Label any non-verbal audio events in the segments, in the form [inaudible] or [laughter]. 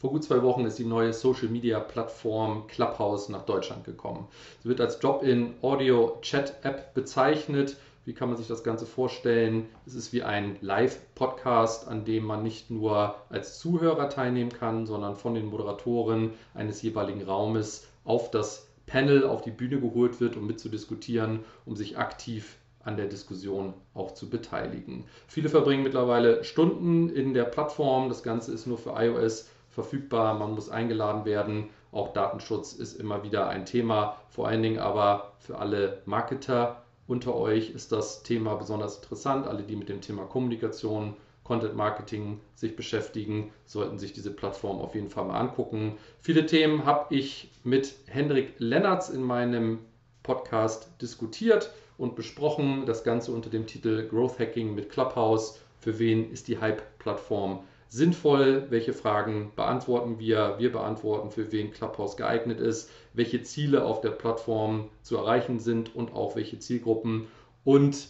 Vor gut zwei Wochen ist die neue Social-Media-Plattform Clubhouse nach Deutschland gekommen. Sie wird als Drop-in-Audio-Chat-App bezeichnet. Wie kann man sich das Ganze vorstellen? Es ist wie ein Live-Podcast, an dem man nicht nur als Zuhörer teilnehmen kann, sondern von den Moderatoren eines jeweiligen Raumes auf das Panel, auf die Bühne geholt wird, um mitzudiskutieren, um sich aktiv an der Diskussion auch zu beteiligen. Viele verbringen mittlerweile Stunden in der Plattform. Das Ganze ist nur für iOS verfügbar. Man muss eingeladen werden. Auch Datenschutz ist immer wieder ein Thema. Vor allen Dingen aber für alle Marketer unter euch ist das Thema besonders interessant. Alle, die mit dem Thema Kommunikation, Content Marketing sich beschäftigen, sollten sich diese Plattform auf jeden Fall mal angucken. Viele Themen habe ich mit Hendrik Lennertz in meinem Podcast diskutiert und besprochen. Das Ganze unter dem Titel Growth Hacking mit Clubhouse. Für wen ist die Hype-Plattform sinnvoll? Welche Fragen beantworten wir? Wir beantworten, für wen Clubhouse geeignet ist, welche Ziele auf der Plattform zu erreichen sind und auch welche Zielgruppen. Und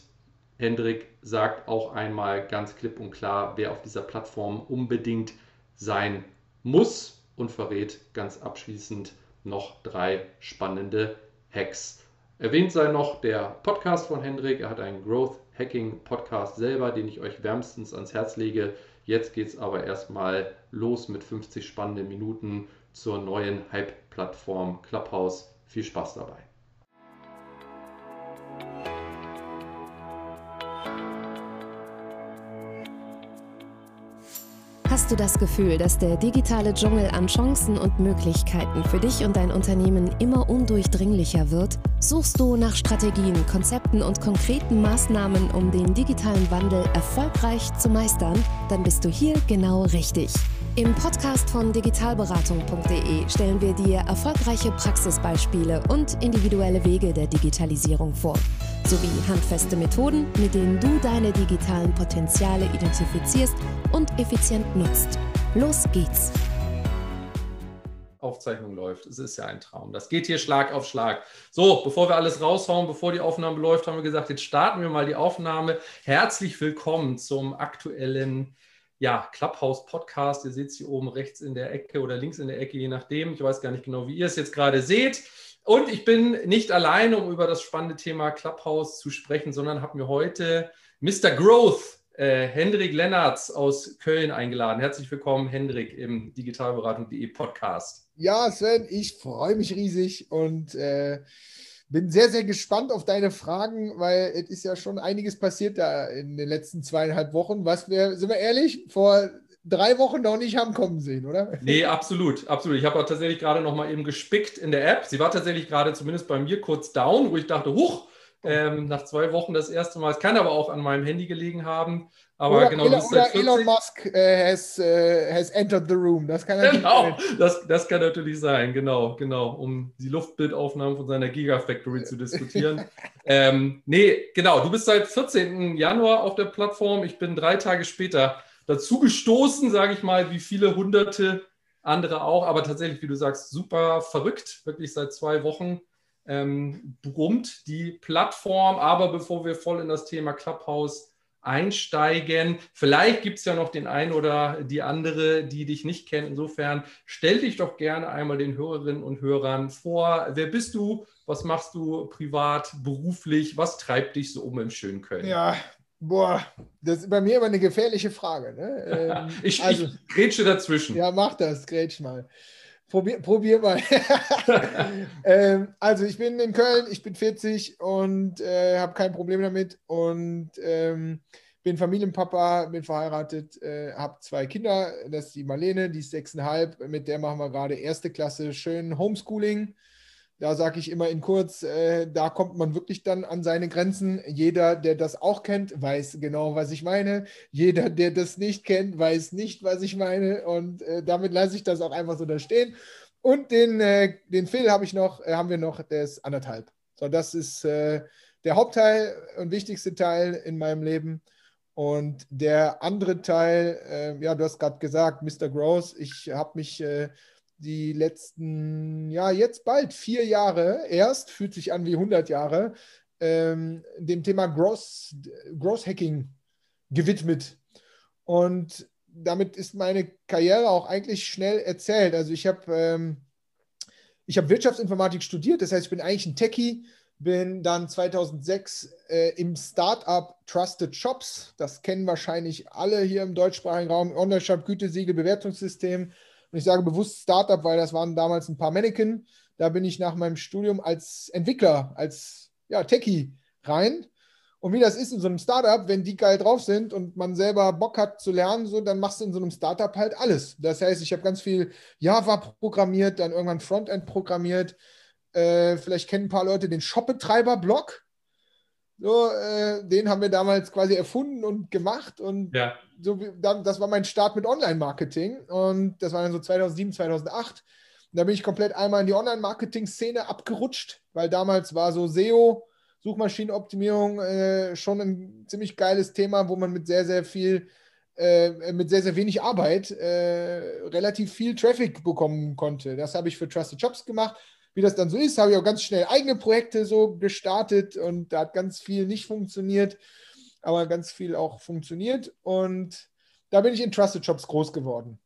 Hendrik sagt auch einmal ganz klipp und klar, wer auf dieser Plattform unbedingt sein muss und verrät ganz abschließend noch drei spannende Hacks. Erwähnt sei noch der Podcast von Hendrik. Er hat einen Growth Hacking Podcast selber, den ich euch wärmstens ans Herz lege. Jetzt geht es aber erstmal los mit 50 spannenden Minuten zur neuen Hype-Plattform Clubhouse. Viel Spaß dabei. Hast du das Gefühl, dass der digitale Dschungel an Chancen und Möglichkeiten für dich und dein Unternehmen immer undurchdringlicher wird? Suchst du nach Strategien, Konzepten und konkreten Maßnahmen, um den digitalen Wandel erfolgreich zu meistern? Dann bist du hier genau richtig. Im Podcast von digitalberatung.de stellen wir dir erfolgreiche Praxisbeispiele und individuelle Wege der Digitalisierung vor sowie handfeste Methoden, mit denen du deine digitalen Potenziale identifizierst und effizient nutzt. Los geht's! Aufzeichnung läuft. Es ist ja ein Traum. Das geht hier Schlag auf Schlag. So, bevor wir alles raushauen, bevor die Aufnahme läuft, haben wir gesagt, jetzt starten wir mal die Aufnahme. Herzlich willkommen zum aktuellen ja, Clubhouse Podcast. Ihr seht es hier oben rechts in der Ecke oder links in der Ecke, je nachdem. Ich weiß gar nicht genau, wie ihr es jetzt gerade seht. Und ich bin nicht alleine, um über das spannende Thema Clubhouse zu sprechen, sondern habe mir heute Mr. Growth, äh, Hendrik Lennartz aus Köln eingeladen. Herzlich willkommen, Hendrik, im digitalberatung.de Podcast. Ja, Sven, ich freue mich riesig und äh, bin sehr, sehr gespannt auf deine Fragen, weil es ist ja schon einiges passiert da in den letzten zweieinhalb Wochen. Was wir, sind wir ehrlich, vor drei Wochen noch nicht haben kommen sehen, oder? Nee, absolut, absolut. Ich habe auch tatsächlich gerade noch mal eben gespickt in der App. Sie war tatsächlich gerade zumindest bei mir kurz down, wo ich dachte, huch, ähm, nach zwei Wochen das erste Mal. Es kann aber auch an meinem Handy gelegen haben. Aber oder, genau, Elon, oder Elon Musk äh, has, äh, has entered the room. Das kann genau, das, das kann natürlich sein, genau, genau, um die Luftbildaufnahmen von seiner Gigafactory zu diskutieren. [laughs] ähm, nee, genau, du bist seit 14. Januar auf der Plattform. Ich bin drei Tage später dazu gestoßen, sage ich mal, wie viele hunderte andere auch. Aber tatsächlich, wie du sagst, super verrückt, wirklich seit zwei Wochen ähm, brummt die Plattform. Aber bevor wir voll in das Thema Clubhouse einsteigen, vielleicht gibt es ja noch den einen oder die andere, die dich nicht kennt. Insofern stell dich doch gerne einmal den Hörerinnen und Hörern vor. Wer bist du? Was machst du privat, beruflich? Was treibt dich so um im schönen Köln? Ja, Boah, das ist bei mir immer eine gefährliche Frage. Ne? [laughs] Ähm, ich, also, ich grätsche dazwischen. Ja, mach das, grätsch mal. Probier, probier mal. [laughs] ähm, also ich bin in Köln, ich bin 40 und äh, habe kein Problem damit und ähm, bin Familienpapa, bin verheiratet, äh, habe zwei Kinder. Das ist die Marlene, die ist sechseinhalb. Mit der machen wir gerade erste Klasse schön Homeschooling. Da sage ich immer in kurz, äh, da kommt man wirklich dann an seine Grenzen. Jeder, der das auch kennt, weiß genau, was ich meine. Jeder, der das nicht kennt, weiß nicht, was ich meine. Und äh, damit lasse ich das auch einfach so da stehen. Und den, äh, den Phil habe ich noch, äh, haben wir noch, der ist anderthalb. So, das ist äh, der Hauptteil und wichtigste Teil in meinem Leben. Und der andere Teil, äh, ja, du hast gerade gesagt, Mr. Gross, ich habe mich die letzten, ja, jetzt bald vier Jahre erst, fühlt sich an wie 100 Jahre, ähm, dem Thema Gross, Hacking gewidmet. Und damit ist meine Karriere auch eigentlich schnell erzählt. Also ich habe ähm, habe Wirtschaftsinformatik studiert, das heißt, ich bin eigentlich ein Techie, bin dann 2006 äh, im Startup Trusted Shops, das kennen wahrscheinlich alle hier im deutschsprachigen Raum, Online-Shop, Gütesiegel, Bewertungssystem. Und ich sage bewusst Startup, weil das waren damals ein paar Mannequin. Da bin ich nach meinem Studium als Entwickler, als ja, Techie rein. Und wie das ist in so einem Startup, wenn die geil drauf sind und man selber Bock hat zu lernen, so, dann machst du in so einem Startup halt alles. Das heißt, ich habe ganz viel Java programmiert, dann irgendwann Frontend programmiert. Äh, vielleicht kennen ein paar Leute den Shop-Betreiber-Blog. So, äh, den haben wir damals quasi erfunden und gemacht. Und ja. so, das war mein Start mit Online-Marketing. Und das war dann so 2007, 2008. Und da bin ich komplett einmal in die Online-Marketing-Szene abgerutscht, weil damals war so SEO Suchmaschinenoptimierung äh, schon ein ziemlich geiles Thema, wo man mit sehr, sehr viel, äh, mit sehr, sehr wenig Arbeit äh, relativ viel Traffic bekommen konnte. Das habe ich für Trusted Jobs gemacht. Wie das dann so ist, habe ich auch ganz schnell eigene Projekte so gestartet und da hat ganz viel nicht funktioniert, aber ganz viel auch funktioniert. Und da bin ich in Trusted Jobs groß geworden.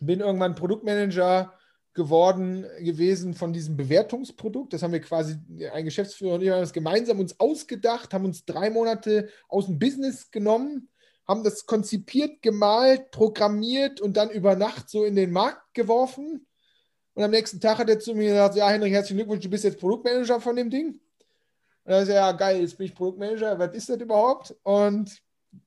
Bin irgendwann Produktmanager geworden gewesen von diesem Bewertungsprodukt. Das haben wir quasi, ein Geschäftsführer und ich haben das gemeinsam uns ausgedacht, haben uns drei Monate aus dem Business genommen, haben das konzipiert, gemalt, programmiert und dann über Nacht so in den Markt geworfen. Und am nächsten Tag hat er zu mir gesagt, ja, Henrik, herzlichen Glückwunsch, du bist jetzt Produktmanager von dem Ding. Und er sagt, ja, geil, jetzt bin ich Produktmanager, was ist das überhaupt? Und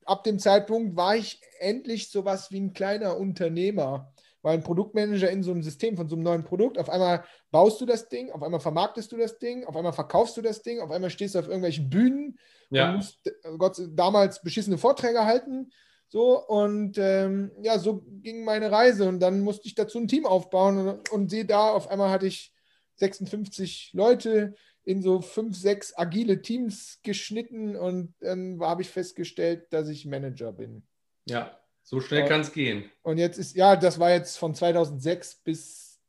ab dem Zeitpunkt war ich endlich sowas wie ein kleiner Unternehmer weil ein Produktmanager in so einem System von so einem neuen Produkt, auf einmal baust du das Ding, auf einmal vermarktest du das Ding, auf einmal verkaufst du das Ding, auf einmal stehst du auf irgendwelchen Bühnen ja. und musst äh, Gott, damals beschissene Vorträge halten. So, und ähm, ja, so ging meine Reise. Und dann musste ich dazu ein Team aufbauen und, und sehe da, auf einmal hatte ich 56 Leute in so fünf, sechs agile Teams geschnitten und dann habe ich festgestellt, dass ich Manager bin. Ja, so schnell kann es gehen. Und jetzt ist, ja, das war jetzt von 2006 bis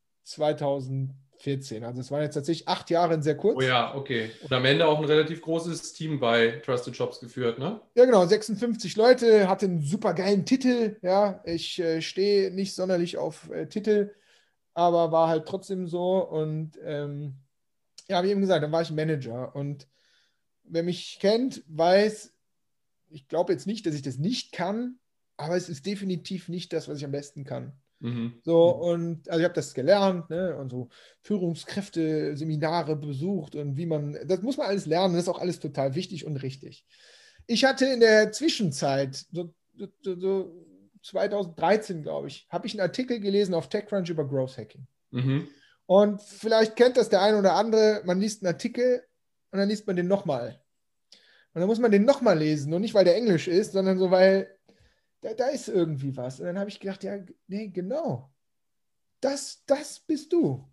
2014. Also es waren jetzt tatsächlich acht Jahre in sehr kurz. Oh ja, okay. Und am Ende auch ein relativ großes Team bei Trusted Shops geführt, ne? Ja, genau. 56 Leute, hatte einen super geilen Titel. Ja, ich äh, stehe nicht sonderlich auf äh, Titel, aber war halt trotzdem so. Und ähm, ja, wie eben gesagt, dann war ich Manager. Und wer mich kennt, weiß, ich glaube jetzt nicht, dass ich das nicht kann, aber es ist definitiv nicht das, was ich am besten kann. Mhm. So, mhm. und also ich habe das gelernt, ne, und so Führungskräfte-Seminare besucht und wie man, das muss man alles lernen, das ist auch alles total wichtig und richtig. Ich hatte in der Zwischenzeit, so, so, so 2013, glaube ich, habe ich einen Artikel gelesen auf TechCrunch über Growth Hacking. Mhm. Und vielleicht kennt das der eine oder andere, man liest einen Artikel und dann liest man den nochmal. Und dann muss man den nochmal lesen. Und nicht, weil der Englisch ist, sondern so, weil da, da ist irgendwie was. Und dann habe ich gedacht, ja, nee, genau. Das, das bist du.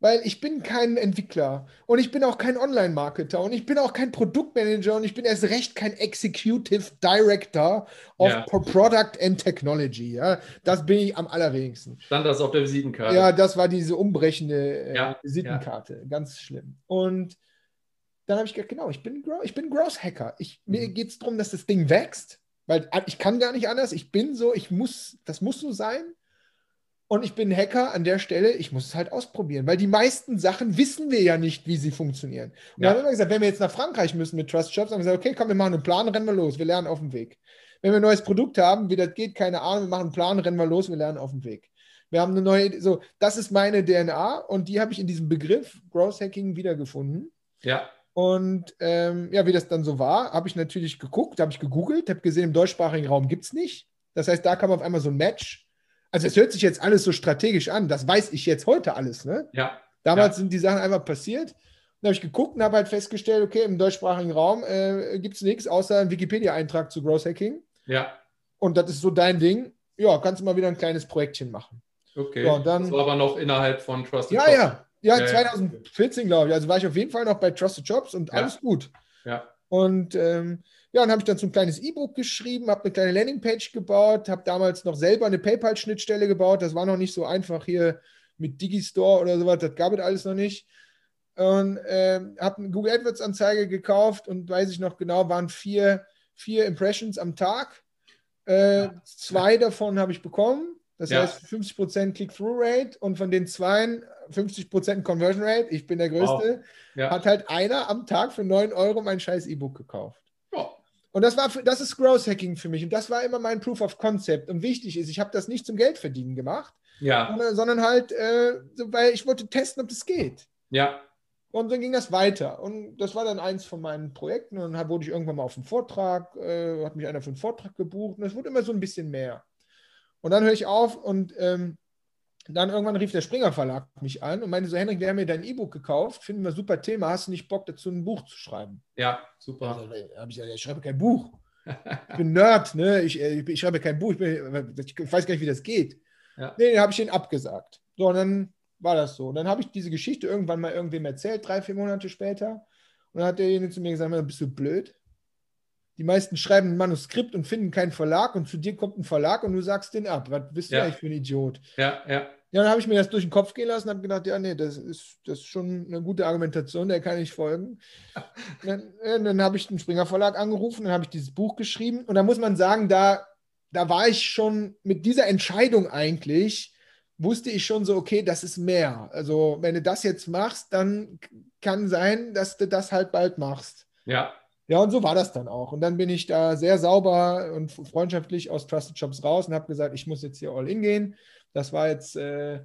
Weil ich bin kein Entwickler und ich bin auch kein Online-Marketer und ich bin auch kein Produktmanager und ich bin erst recht kein Executive Director of ja. Product and Technology. Ja, das bin ich am allerwenigsten. Stand das auf der Visitenkarte? Ja, das war diese umbrechende äh, ja. Visitenkarte. Ganz schlimm. Und dann habe ich gedacht, genau, ich bin, ich bin Growth Hacker. Ich, mhm. Mir geht es darum, dass das Ding wächst weil ich kann gar nicht anders. Ich bin so, ich muss, das muss so sein. Und ich bin Hacker an der Stelle, ich muss es halt ausprobieren, weil die meisten Sachen wissen wir ja nicht, wie sie funktionieren. Und ja. dann haben wir gesagt, wenn wir jetzt nach Frankreich müssen mit Trust Shops, haben wir gesagt, okay, komm, wir machen einen Plan, rennen wir los, wir lernen auf dem Weg. Wenn wir ein neues Produkt haben, wie das geht, keine Ahnung, wir machen einen Plan, rennen wir los, wir lernen auf dem Weg. Wir haben eine neue, so, das ist meine DNA und die habe ich in diesem Begriff Growth Hacking wiedergefunden. Ja. Und ähm, ja, wie das dann so war, habe ich natürlich geguckt, habe ich gegoogelt, habe gesehen, im deutschsprachigen Raum gibt es nicht. Das heißt, da kam auf einmal so ein Match. Also es hört sich jetzt alles so strategisch an, das weiß ich jetzt heute alles. Ne? Ja. Damals ja. sind die Sachen einfach passiert. Dann habe ich geguckt und habe halt festgestellt, okay, im deutschsprachigen Raum äh, gibt es nichts außer einen Wikipedia-Eintrag zu Growth Hacking. Ja. Und das ist so dein Ding. Ja, kannst du mal wieder ein kleines Projektchen machen. Okay. So, dann, das war aber noch innerhalb von Trusted Ja, Shop. ja. Ja, 2014, glaube ich. Also war ich auf jeden Fall noch bei Trusted Jobs und alles gut. Ja. Und ähm, ja, dann habe ich dann so ein kleines E-Book geschrieben, habe eine kleine Landingpage gebaut, habe damals noch selber eine PayPal-Schnittstelle gebaut. Das war noch nicht so einfach hier mit Digistore oder sowas, das gab es alles noch nicht. Und ähm, habe eine Google AdWords-Anzeige gekauft und weiß ich noch genau, waren vier, vier Impressions am Tag. Äh, ja. Zwei davon habe ich bekommen. Das ja. heißt 50% Click-Through-Rate und von den zwei 50% Conversion Rate, ich bin der Größte, wow. ja. hat halt einer am Tag für 9 Euro mein scheiß E-Book gekauft. Ja. Und das war für, das ist Growth Hacking für mich und das war immer mein Proof of Concept. Und wichtig ist, ich habe das nicht zum Geld verdienen gemacht, ja. sondern, sondern halt, äh, weil ich wollte testen, ob das geht. Ja. Und dann ging das weiter. Und das war dann eins von meinen Projekten. Und dann wurde ich irgendwann mal auf einen Vortrag, äh, hat mich einer für einen Vortrag gebucht. Und es wurde immer so ein bisschen mehr. Und dann höre ich auf und ähm, dann irgendwann rief der Springer Verlag mich an und meinte so, Henrik, wir haben mir dein E-Book gekauft, finden wir super Thema, hast du nicht Bock dazu ein Buch zu schreiben? Ja, super. Also, habe ich gesagt, ich schreibe kein Buch. Ich bin Nerd, ne? ich, äh, ich, ich schreibe kein Buch, ich, bin, ich, weiß gar nicht, wie das geht. Ja. Nee, den habe ich den abgesagt. So, und dann war das so. Und dann habe ich diese Geschichte irgendwann mal irgendwem erzählt, drei, vier Monate später. Und dann hat derjenige zu mir gesagt, bist du blöd? Die meisten schreiben ein Manuskript und finden keinen Verlag und zu dir kommt ein Verlag und du sagst den ab. Was bist du ja. eigentlich für ein Idiot? Ja, ja. Ja, dann habe ich mir das durch den Kopf gehen lassen und habe gedacht, ja, nee, das ist, das ist schon eine gute Argumentation, der kann ich folgen. [laughs] dann, dann habe ich den Springer Verlag angerufen, dann habe ich dieses Buch geschrieben und da muss man sagen, da, da war ich schon mit dieser Entscheidung eigentlich, wusste ich schon so, okay, das ist mehr. Also wenn du das jetzt machst, dann kann sein, dass du das halt bald machst. Ja. Ja, und so war das dann auch. Und dann bin ich da sehr sauber und freundschaftlich aus Trusted Shops raus und habe gesagt, ich muss jetzt hier all in gehen. Das war jetzt, äh,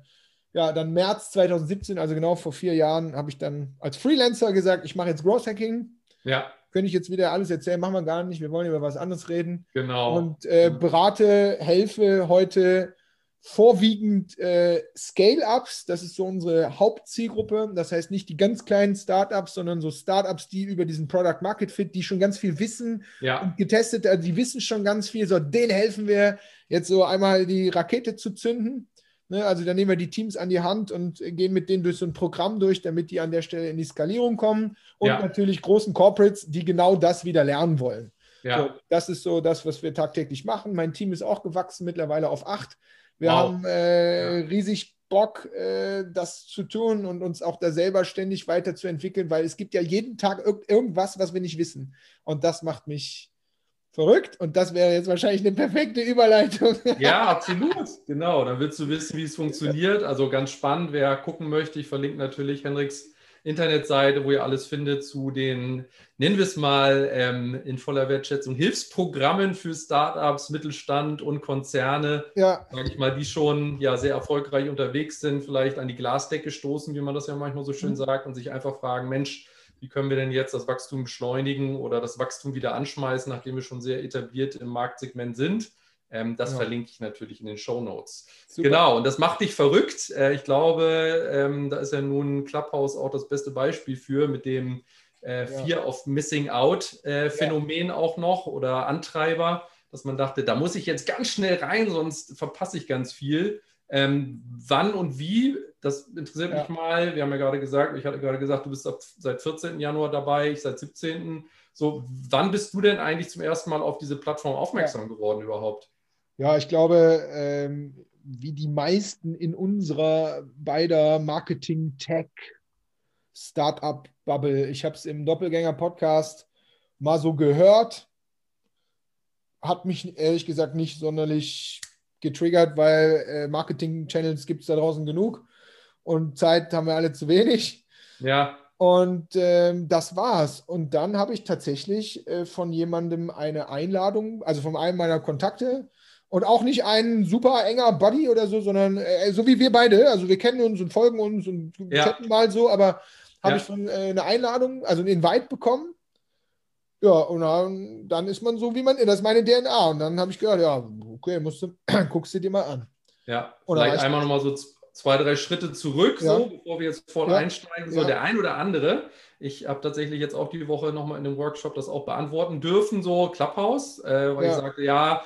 ja, dann März 2017, also genau vor vier Jahren, habe ich dann als Freelancer gesagt, ich mache jetzt Growth Hacking. Ja. Könnte ich jetzt wieder alles erzählen, machen wir gar nicht. Wir wollen über was anderes reden. Genau. Und äh, berate, helfe heute vorwiegend äh, Scale-Ups, das ist so unsere Hauptzielgruppe. Das heißt nicht die ganz kleinen Startups, sondern so Startups, die über diesen Product Market Fit, die schon ganz viel wissen ja. und getestet, also die wissen schon ganz viel. So, denen helfen wir jetzt so einmal die Rakete zu zünden. Ne? Also dann nehmen wir die Teams an die Hand und gehen mit denen durch so ein Programm durch, damit die an der Stelle in die Skalierung kommen. Und ja. natürlich großen Corporates, die genau das wieder lernen wollen. Ja. So, das ist so das, was wir tagtäglich machen. Mein Team ist auch gewachsen, mittlerweile auf acht. Wir wow. haben äh, ja. riesig Bock, äh, das zu tun und uns auch da selber ständig weiterzuentwickeln, weil es gibt ja jeden Tag irg irgendwas, was wir nicht wissen. Und das macht mich verrückt. Und das wäre jetzt wahrscheinlich eine perfekte Überleitung. [laughs] Ja, absolut. Genau. Dann willst du wissen, wie es funktioniert. Also ganz spannend. Wer gucken möchte, ich verlinke natürlich Henriks Internetseite, wo ihr alles findet zu den, nennen wir es mal ähm, in voller Wertschätzung, Hilfsprogrammen für Startups, Mittelstand und Konzerne, ja. sage ich mal, die schon ja sehr erfolgreich unterwegs sind, vielleicht an die Glasdecke stoßen, wie man das ja manchmal so schön mhm. sagt, und sich einfach fragen, Mensch, wie können wir denn jetzt das Wachstum beschleunigen oder das Wachstum wieder anschmeißen, nachdem wir schon sehr etabliert im Marktsegment sind? Ähm, das ja. verlinke ich natürlich in den Show Notes. Genau, und das macht dich verrückt. Äh, ich glaube, ähm, da ist ja nun Clubhouse auch das beste Beispiel für, mit dem äh, Fear ja. of Missing Out äh, Phänomen ja. auch noch oder Antreiber, dass man dachte, da muss ich jetzt ganz schnell rein, sonst verpasse ich ganz viel. Ähm, wann und wie, das interessiert mich mal. Wir haben ja gerade gesagt, ich hatte gerade gesagt, du bist ab, seit 14. Januar dabei, ich seit 17. So, wann bist du denn eigentlich zum ersten Mal auf diese Plattform aufmerksam geworden überhaupt? Ja, ich glaube, ähm, wie die meisten in unserer beider Marketing-Tech Startup-Bubble, ich habe es im Doppelgänger-Podcast mal so gehört, hat mich ehrlich gesagt nicht sonderlich getriggert, weil äh, Marketing-Channels gibt es da draußen genug und Zeit haben wir alle zu wenig. Ja. Und ähm, das war's. Und dann habe ich tatsächlich äh, von jemandem eine Einladung, also von einem meiner Kontakte, und auch nicht ein super enger Buddy oder so, sondern äh, so wie wir beide. Also wir kennen uns und folgen uns und ja. chatten mal so, aber habe ja. ich von äh, eine Einladung, also einen Invite bekommen. Ja, und dann, dann, ist man so, wie man ist. Das ist meine DNA. Und dann habe ich gehört, ja, okay, musst du, [clears throat] guckst du dir mal an. Ja, und vielleicht einmal nochmal so zwei, drei Schritte zurück, ja. so, bevor wir jetzt voll ja. einsteigen. So, der ein oder andere. Ich habe tatsächlich jetzt auch die Woche nochmal in einem Workshop das auch beantworten dürfen, so Clubhouse, äh, weil ich sagte, ja,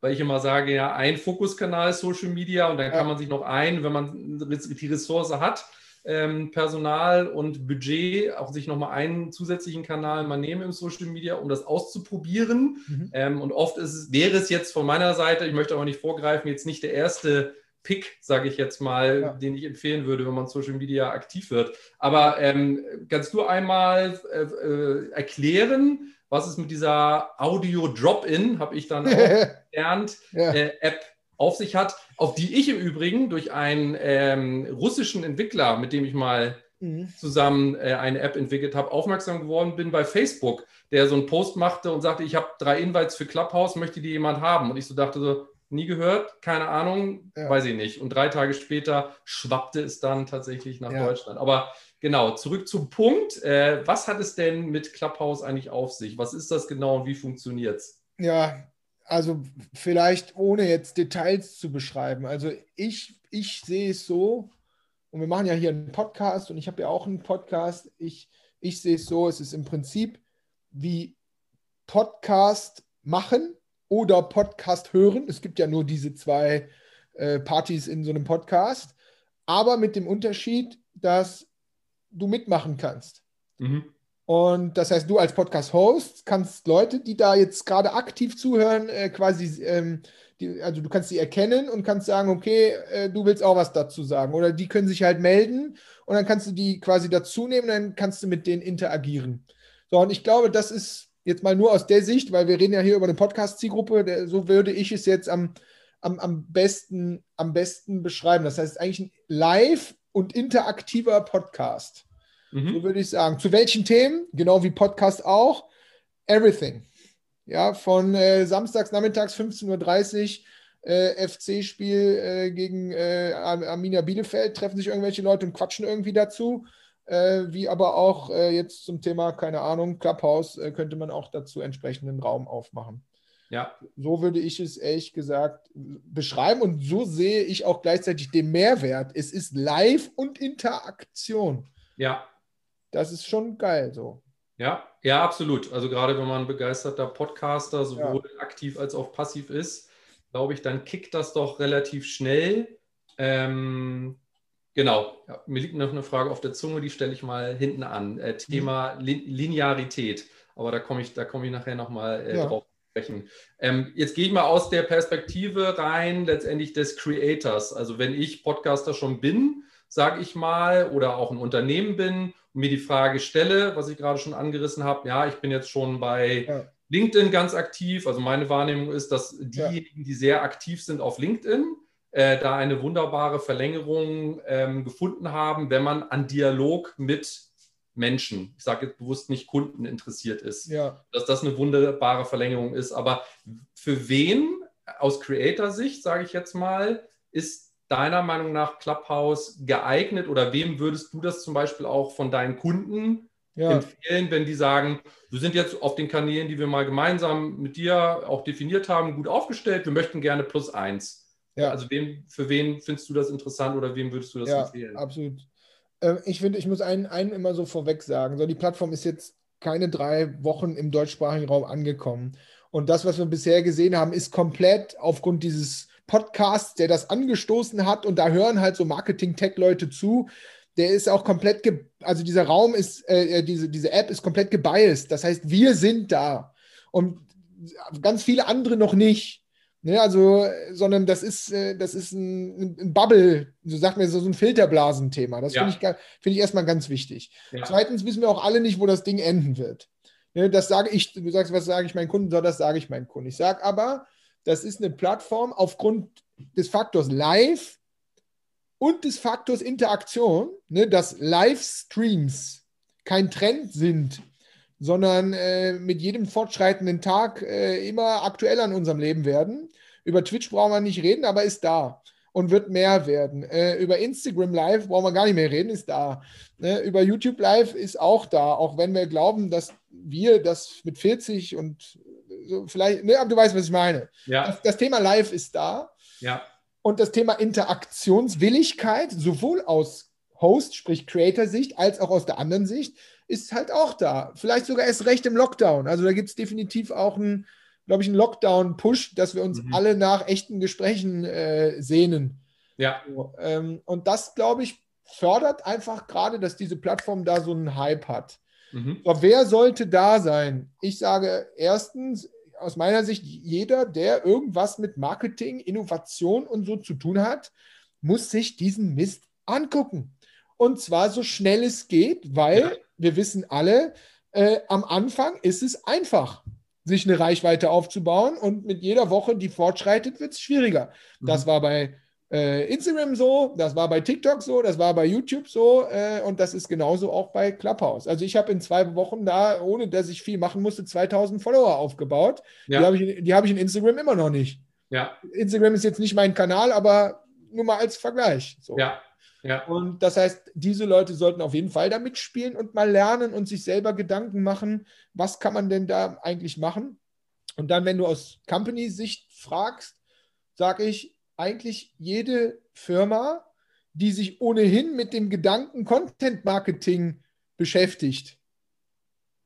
weil ich immer sage, ja, ein Fokuskanal ist Social Media und dann kann man sich noch ein, wenn man die Ressource hat, ähm, Personal und Budget, auch sich nochmal einen zusätzlichen Kanal mal nehmen im Social Media, um das auszuprobieren. Mhm. Ähm, und oft ist es, wäre es jetzt von meiner Seite, ich möchte aber nicht vorgreifen, jetzt nicht der erste Pick, sage ich jetzt mal, ja. den ich empfehlen würde, wenn man Social Media aktiv wird. Aber ähm, kannst du einmal äh, äh, erklären, was ist mit dieser Audio-Drop-In, habe ich dann [laughs] auch gelernt, ja. äh, App auf sich hat, auf die ich im Übrigen durch einen ähm, russischen Entwickler, mit dem ich mal mhm. zusammen äh, eine App entwickelt habe, aufmerksam geworden bin bei Facebook, der so einen Post machte und sagte, ich habe drei Invites für Clubhouse, möchte die jemand haben? Und ich so dachte so, nie gehört, keine Ahnung, ja. weiß ich nicht. Und drei Tage später schwappte es dann tatsächlich nach ja. Deutschland. Aber genau, zurück zum Punkt. Äh, was hat es denn mit Clubhouse eigentlich auf sich? Was ist das genau und wie funktioniert es? Ja, also vielleicht ohne jetzt Details zu beschreiben. Also ich, ich sehe es so, und wir machen ja hier einen Podcast und ich habe ja auch einen Podcast. Ich, ich sehe es so, es ist im Prinzip wie Podcast machen oder Podcast hören. Es gibt ja nur diese zwei äh, Partys in so einem Podcast, aber mit dem Unterschied, dass du mitmachen kannst. Mhm. Und das heißt, du als Podcast-Host kannst Leute, die da jetzt gerade aktiv zuhören, äh, quasi, ähm, die, also du kannst sie erkennen und kannst sagen, okay, äh, du willst auch was dazu sagen. Oder die können sich halt melden und dann kannst du die quasi dazu nehmen, dann kannst du mit denen interagieren. So, und ich glaube, das ist jetzt mal nur aus der Sicht, weil wir reden ja hier über eine Podcast-Zielgruppe, so würde ich es jetzt am, am, am, besten, am besten beschreiben. Das heißt, eigentlich ein live und interaktiver Podcast. Mhm. So würde ich sagen. Zu welchen Themen? Genau wie Podcast auch. Everything. Ja, von äh, samstags nachmittags 15.30 Uhr äh, FC-Spiel äh, gegen äh, Arminia Bielefeld, treffen sich irgendwelche Leute und quatschen irgendwie dazu äh, wie aber auch äh, jetzt zum Thema, keine Ahnung, Clubhouse, äh, könnte man auch dazu entsprechenden Raum aufmachen. Ja. So würde ich es ehrlich gesagt beschreiben und so sehe ich auch gleichzeitig den Mehrwert. Es ist Live und Interaktion. Ja. Das ist schon geil so. Ja, ja, absolut. Also gerade wenn man ein begeisterter Podcaster sowohl ja. aktiv als auch passiv ist, glaube ich, dann kickt das doch relativ schnell. Ähm, Genau, ja, mir liegt noch eine Frage auf der Zunge, die stelle ich mal hinten an. Äh, Thema mhm. Lin Linearität, aber da komme ich, da ich nachher nochmal äh, ja. drauf sprechen. Ähm, jetzt gehe ich mal aus der Perspektive rein, letztendlich des Creators. Also wenn ich Podcaster schon bin, sage ich mal, oder auch ein Unternehmen bin und mir die Frage stelle, was ich gerade schon angerissen habe, ja, ich bin jetzt schon bei ja. LinkedIn ganz aktiv. Also meine Wahrnehmung ist, dass diejenigen, die sehr aktiv sind auf LinkedIn, äh, da eine wunderbare Verlängerung ähm, gefunden haben, wenn man an Dialog mit Menschen, ich sage jetzt bewusst nicht Kunden interessiert ist, ja. dass das eine wunderbare Verlängerung ist. Aber für wen aus Creator-Sicht, sage ich jetzt mal, ist deiner Meinung nach Clubhouse geeignet oder wem würdest du das zum Beispiel auch von deinen Kunden ja. empfehlen, wenn die sagen, wir sind jetzt auf den Kanälen, die wir mal gemeinsam mit dir auch definiert haben, gut aufgestellt, wir möchten gerne plus eins. Ja. Also wem, für wen findest du das interessant oder wem würdest du das ja, empfehlen? Absolut. Ähm, ich finde, ich muss einen, einen immer so vorweg sagen. So, die Plattform ist jetzt keine drei Wochen im deutschsprachigen Raum angekommen. Und das, was wir bisher gesehen haben, ist komplett aufgrund dieses Podcasts, der das angestoßen hat. Und da hören halt so Marketing-Tech-Leute zu. Der ist auch komplett, also dieser Raum ist, äh, äh, diese, diese App ist komplett gebiased. Das heißt, wir sind da. Und ganz viele andere noch nicht. Ne, also, sondern das ist, äh, das ist ein, ein Bubble, so sagt man so ein Filterblasenthema. Das ja. finde ich, find ich erstmal ganz wichtig. Ja. Zweitens wissen wir auch alle nicht, wo das Ding enden wird. Ne, das sage ich, du sagst, was sage ich meinen Kunden? So, das sage ich meinen Kunden. Ich sage aber, das ist eine Plattform aufgrund des Faktors Live und des Faktors Interaktion, ne, dass Livestreams kein Trend sind, sondern äh, mit jedem fortschreitenden Tag äh, immer aktueller in unserem Leben werden. Über Twitch brauchen wir nicht reden, aber ist da und wird mehr werden. Äh, über Instagram Live brauchen wir gar nicht mehr reden, ist da. Ne? Über YouTube Live ist auch da, auch wenn wir glauben, dass wir das mit 40 und so vielleicht, ne, aber du weißt, was ich meine. Ja. Das, das Thema Live ist da. Ja. Und das Thema Interaktionswilligkeit, sowohl aus Host, sprich Creator-Sicht, als auch aus der anderen Sicht, ist halt auch da. Vielleicht sogar erst recht im Lockdown. Also da gibt es definitiv auch einen, glaube ich, einen Lockdown-Push, dass wir uns mhm. alle nach echten Gesprächen äh, sehnen. Ja. So, ähm, und das, glaube ich, fördert einfach gerade, dass diese Plattform da so einen Hype hat. Mhm. So, wer sollte da sein? Ich sage erstens, aus meiner Sicht, jeder, der irgendwas mit Marketing, Innovation und so zu tun hat, muss sich diesen Mist angucken. Und zwar so schnell es geht, weil ja wir wissen alle, äh, am Anfang ist es einfach, sich eine Reichweite aufzubauen und mit jeder Woche, die fortschreitet, wird es schwieriger. Mhm. Das war bei äh, Instagram so, das war bei TikTok so, das war bei YouTube so äh, und das ist genauso auch bei Clubhouse. Also ich habe in zwei Wochen da, ohne dass ich viel machen musste, 2000 Follower aufgebaut. Ja. Die habe ich, hab ich in Instagram immer noch nicht. Ja. Instagram ist jetzt nicht mein Kanal, aber nur mal als Vergleich. So. Ja. Ja. Und das heißt, diese Leute sollten auf jeden Fall da mitspielen und mal lernen und sich selber Gedanken machen, was kann man denn da eigentlich machen? Und dann, wenn du aus Company-Sicht fragst, sage ich, eigentlich jede Firma, die sich ohnehin mit dem Gedanken Content Marketing beschäftigt.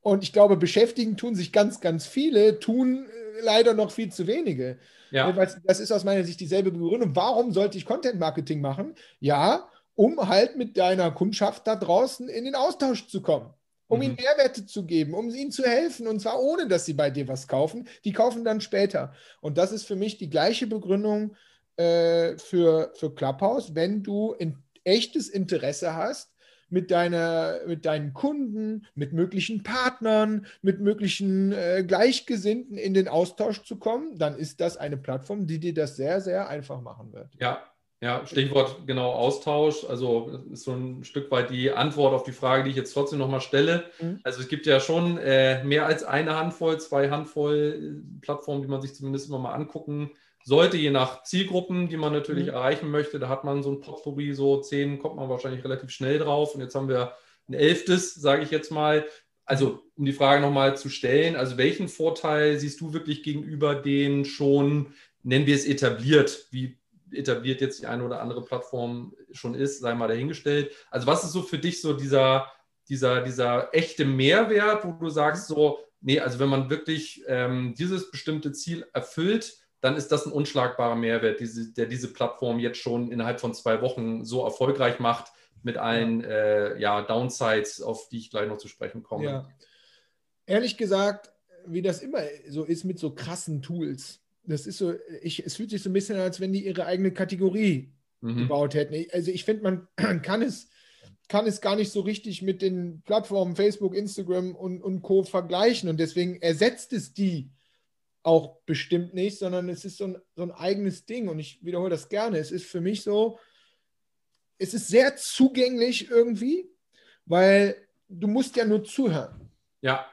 Und ich glaube, beschäftigen tun sich ganz, ganz viele, tun äh, leider noch viel zu wenige. Ja. Das ist aus meiner Sicht dieselbe Begründung. Warum sollte ich Content Marketing machen? Ja, um halt mit deiner Kundschaft da draußen in den Austausch zu kommen. Um mhm. ihnen Mehrwerte zu geben, um ihnen zu helfen und zwar ohne, dass sie bei dir was kaufen. Die kaufen dann später. Und das ist für mich die gleiche Begründung äh, für, für Clubhouse, wenn du ein echtes Interesse hast, mit, deiner, mit deinen Kunden, mit möglichen Partnern, mit möglichen äh, Gleichgesinnten in den Austausch zu kommen, dann ist das eine Plattform, die dir das sehr, sehr einfach machen wird. Ja, ja, Stichwort genau Austausch. Also ist so ein Stück weit die Antwort auf die Frage, die ich jetzt trotzdem nochmal stelle. Mhm. Also es gibt ja schon äh, mehr als eine Handvoll, zwei Handvoll äh, Plattformen, die man sich zumindest immer mal angucken sollte, je nach Zielgruppen, die man natürlich mhm. erreichen möchte. Da hat man so ein Potpourri, so zehn kommt man wahrscheinlich relativ schnell drauf. Und jetzt haben wir ein elftes, sage ich jetzt mal. Also, um die Frage nochmal zu stellen, also welchen Vorteil siehst du wirklich gegenüber den schon, nennen wir es etabliert, wie etabliert jetzt die eine oder andere Plattform schon ist, sei mal dahingestellt. Also, was ist so für dich so dieser, dieser, dieser echte Mehrwert, wo du sagst, so, nee, also wenn man wirklich ähm, dieses bestimmte Ziel erfüllt, dann ist das ein unschlagbarer Mehrwert, diese, der diese Plattform jetzt schon innerhalb von zwei Wochen so erfolgreich macht, mit allen ja. Äh, ja, Downsides, auf die ich gleich noch zu sprechen komme. Ja. Ehrlich gesagt, wie das immer so ist mit so krassen Tools, das ist so, ich, es fühlt sich so ein bisschen an, als wenn die ihre eigene Kategorie mhm. gebaut hätten. Also ich finde, man [clears throat] kann es, kann es gar nicht so richtig mit den Plattformen Facebook, Instagram und, und Co. vergleichen und deswegen ersetzt es die auch bestimmt nicht, sondern es ist so ein, so ein eigenes Ding und ich wiederhole das gerne. Es ist für mich so, es ist sehr zugänglich irgendwie, weil du musst ja nur zuhören. Ja.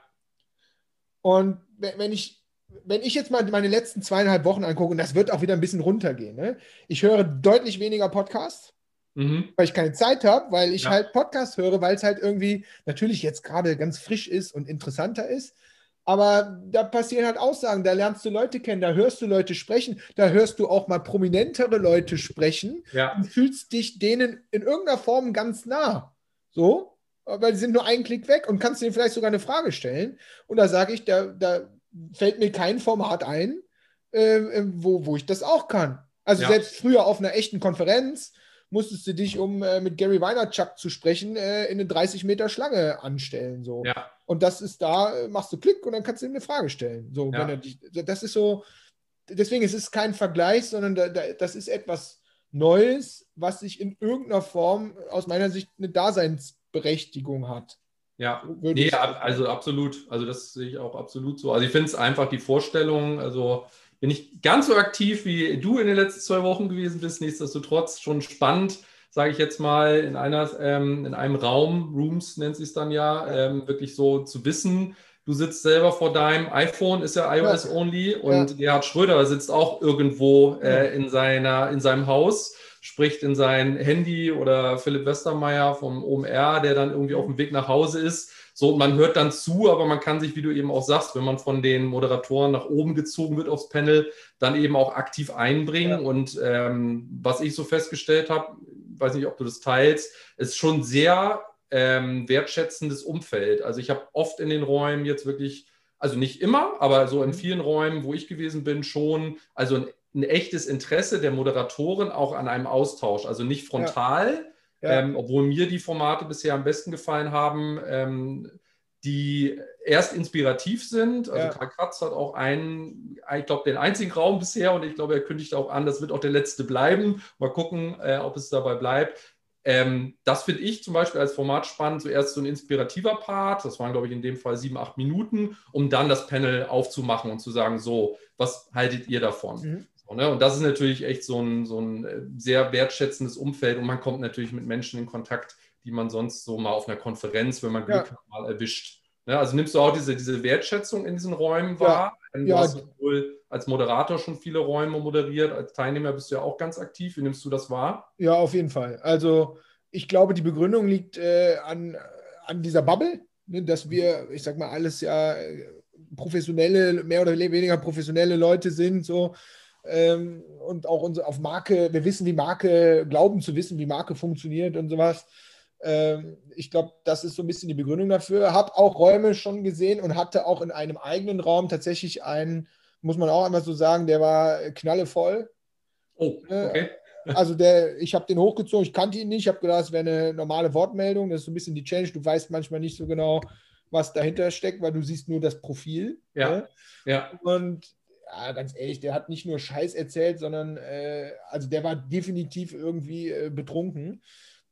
Und wenn ich, wenn ich jetzt mal meine letzten zweieinhalb Wochen angucke, und das wird auch wieder ein bisschen runtergehen, ne? ich höre deutlich weniger Podcasts, mhm. weil ich keine Zeit habe, weil ich ja. halt Podcasts höre, weil es halt irgendwie natürlich jetzt gerade ganz frisch ist und interessanter ist. Aber da passieren halt Aussagen, da lernst du Leute kennen, da hörst du Leute sprechen, da hörst du auch mal prominentere Leute sprechen ja. und fühlst dich denen in irgendeiner Form ganz nah. So, weil die sind nur einen Klick weg und kannst denen vielleicht sogar eine Frage stellen. Und da sage ich, da, da fällt mir kein Format ein, äh, wo, wo ich das auch kann. Also ja. selbst früher auf einer echten Konferenz musstest du dich, um äh, mit Gary Vaynerchuk zu sprechen, äh, in eine 30 Meter Schlange anstellen. So. Ja. Und das ist da, äh, machst du Klick und dann kannst du ihm eine Frage stellen. So, ja. dich, das ist so, deswegen ist es kein Vergleich, sondern da, da, das ist etwas Neues, was sich in irgendeiner Form aus meiner Sicht eine Daseinsberechtigung hat. Ja, nee, also absolut. Also das sehe ich auch absolut so. Also ich finde es einfach die Vorstellung, also bin ich ganz so aktiv, wie du in den letzten zwei Wochen gewesen bist. Nichtsdestotrotz schon spannend, sage ich jetzt mal, in, einer, ähm, in einem Raum, Rooms nennt sich es dann ja, ähm, wirklich so zu wissen, du sitzt selber vor deinem iPhone, ist ja iOS-only, und ja. Gerhard Schröder sitzt auch irgendwo äh, in, seiner, in seinem Haus, spricht in sein Handy oder Philipp Westermeier vom OMR, der dann irgendwie auf dem Weg nach Hause ist so, man hört dann zu, aber man kann sich, wie du eben auch sagst, wenn man von den Moderatoren nach oben gezogen wird aufs Panel, dann eben auch aktiv einbringen. Ja. Und ähm, was ich so festgestellt habe, weiß nicht, ob du das teilst, ist schon sehr ähm, wertschätzendes Umfeld. Also ich habe oft in den Räumen jetzt wirklich, also nicht immer, aber so in mhm. vielen Räumen, wo ich gewesen bin, schon, also ein, ein echtes Interesse der Moderatoren auch an einem Austausch. Also nicht frontal. Ja ja. Ähm, obwohl mir die Formate bisher am besten gefallen haben, ähm, die erst inspirativ sind. Also ja. Karl Kratz hat auch einen, ich glaube, den einzigen Raum bisher und ich glaube, er kündigt auch an, das wird auch der letzte bleiben. Mal gucken, äh, ob es dabei bleibt. Ähm, das finde ich zum Beispiel als Format spannend. Zuerst so ein inspirativer Part, das waren, glaube ich, in dem Fall sieben, acht Minuten, um dann das Panel aufzumachen und zu sagen, so, was haltet ihr davon? Mhm. Ne? Und das ist natürlich echt so ein, so ein äh, sehr wertschätzendes Umfeld und man kommt natürlich mit Menschen in Kontakt, die man sonst so mal auf einer Konferenz, wenn man Glück ja. hat, mal erwischt. Ne? Also nimmst du auch diese, diese Wertschätzung in diesen Räumen wahr? Du ja. hast wohl als Moderator schon viele Räume moderiert, als Teilnehmer bist du ja auch ganz aktiv. Wie nimmst du das wahr? Ja, auf jeden Fall. Also ich glaube, die Begründung liegt äh, an, an dieser Bubble, ne, dass wir, ich sag mal, alles ja äh, professionelle, mehr oder weniger professionelle Leute sind, so. Ähm, und auch unsere, auf Marke, wir wissen, wie Marke, glauben zu wissen, wie Marke funktioniert und sowas. Ähm, ich glaube, das ist so ein bisschen die Begründung dafür. Habe auch Räume schon gesehen und hatte auch in einem eigenen Raum tatsächlich einen, muss man auch einmal so sagen, der war knallevoll. Oh, ne? okay. [laughs] Also der, ich habe den hochgezogen, ich kannte ihn nicht, ich habe gedacht, es wäre eine normale Wortmeldung, das ist so ein bisschen die Change, du weißt manchmal nicht so genau, was dahinter steckt, weil du siehst nur das Profil. Ja. Ne? ja. Und ja, ganz ehrlich, der hat nicht nur Scheiß erzählt, sondern äh, also der war definitiv irgendwie äh, betrunken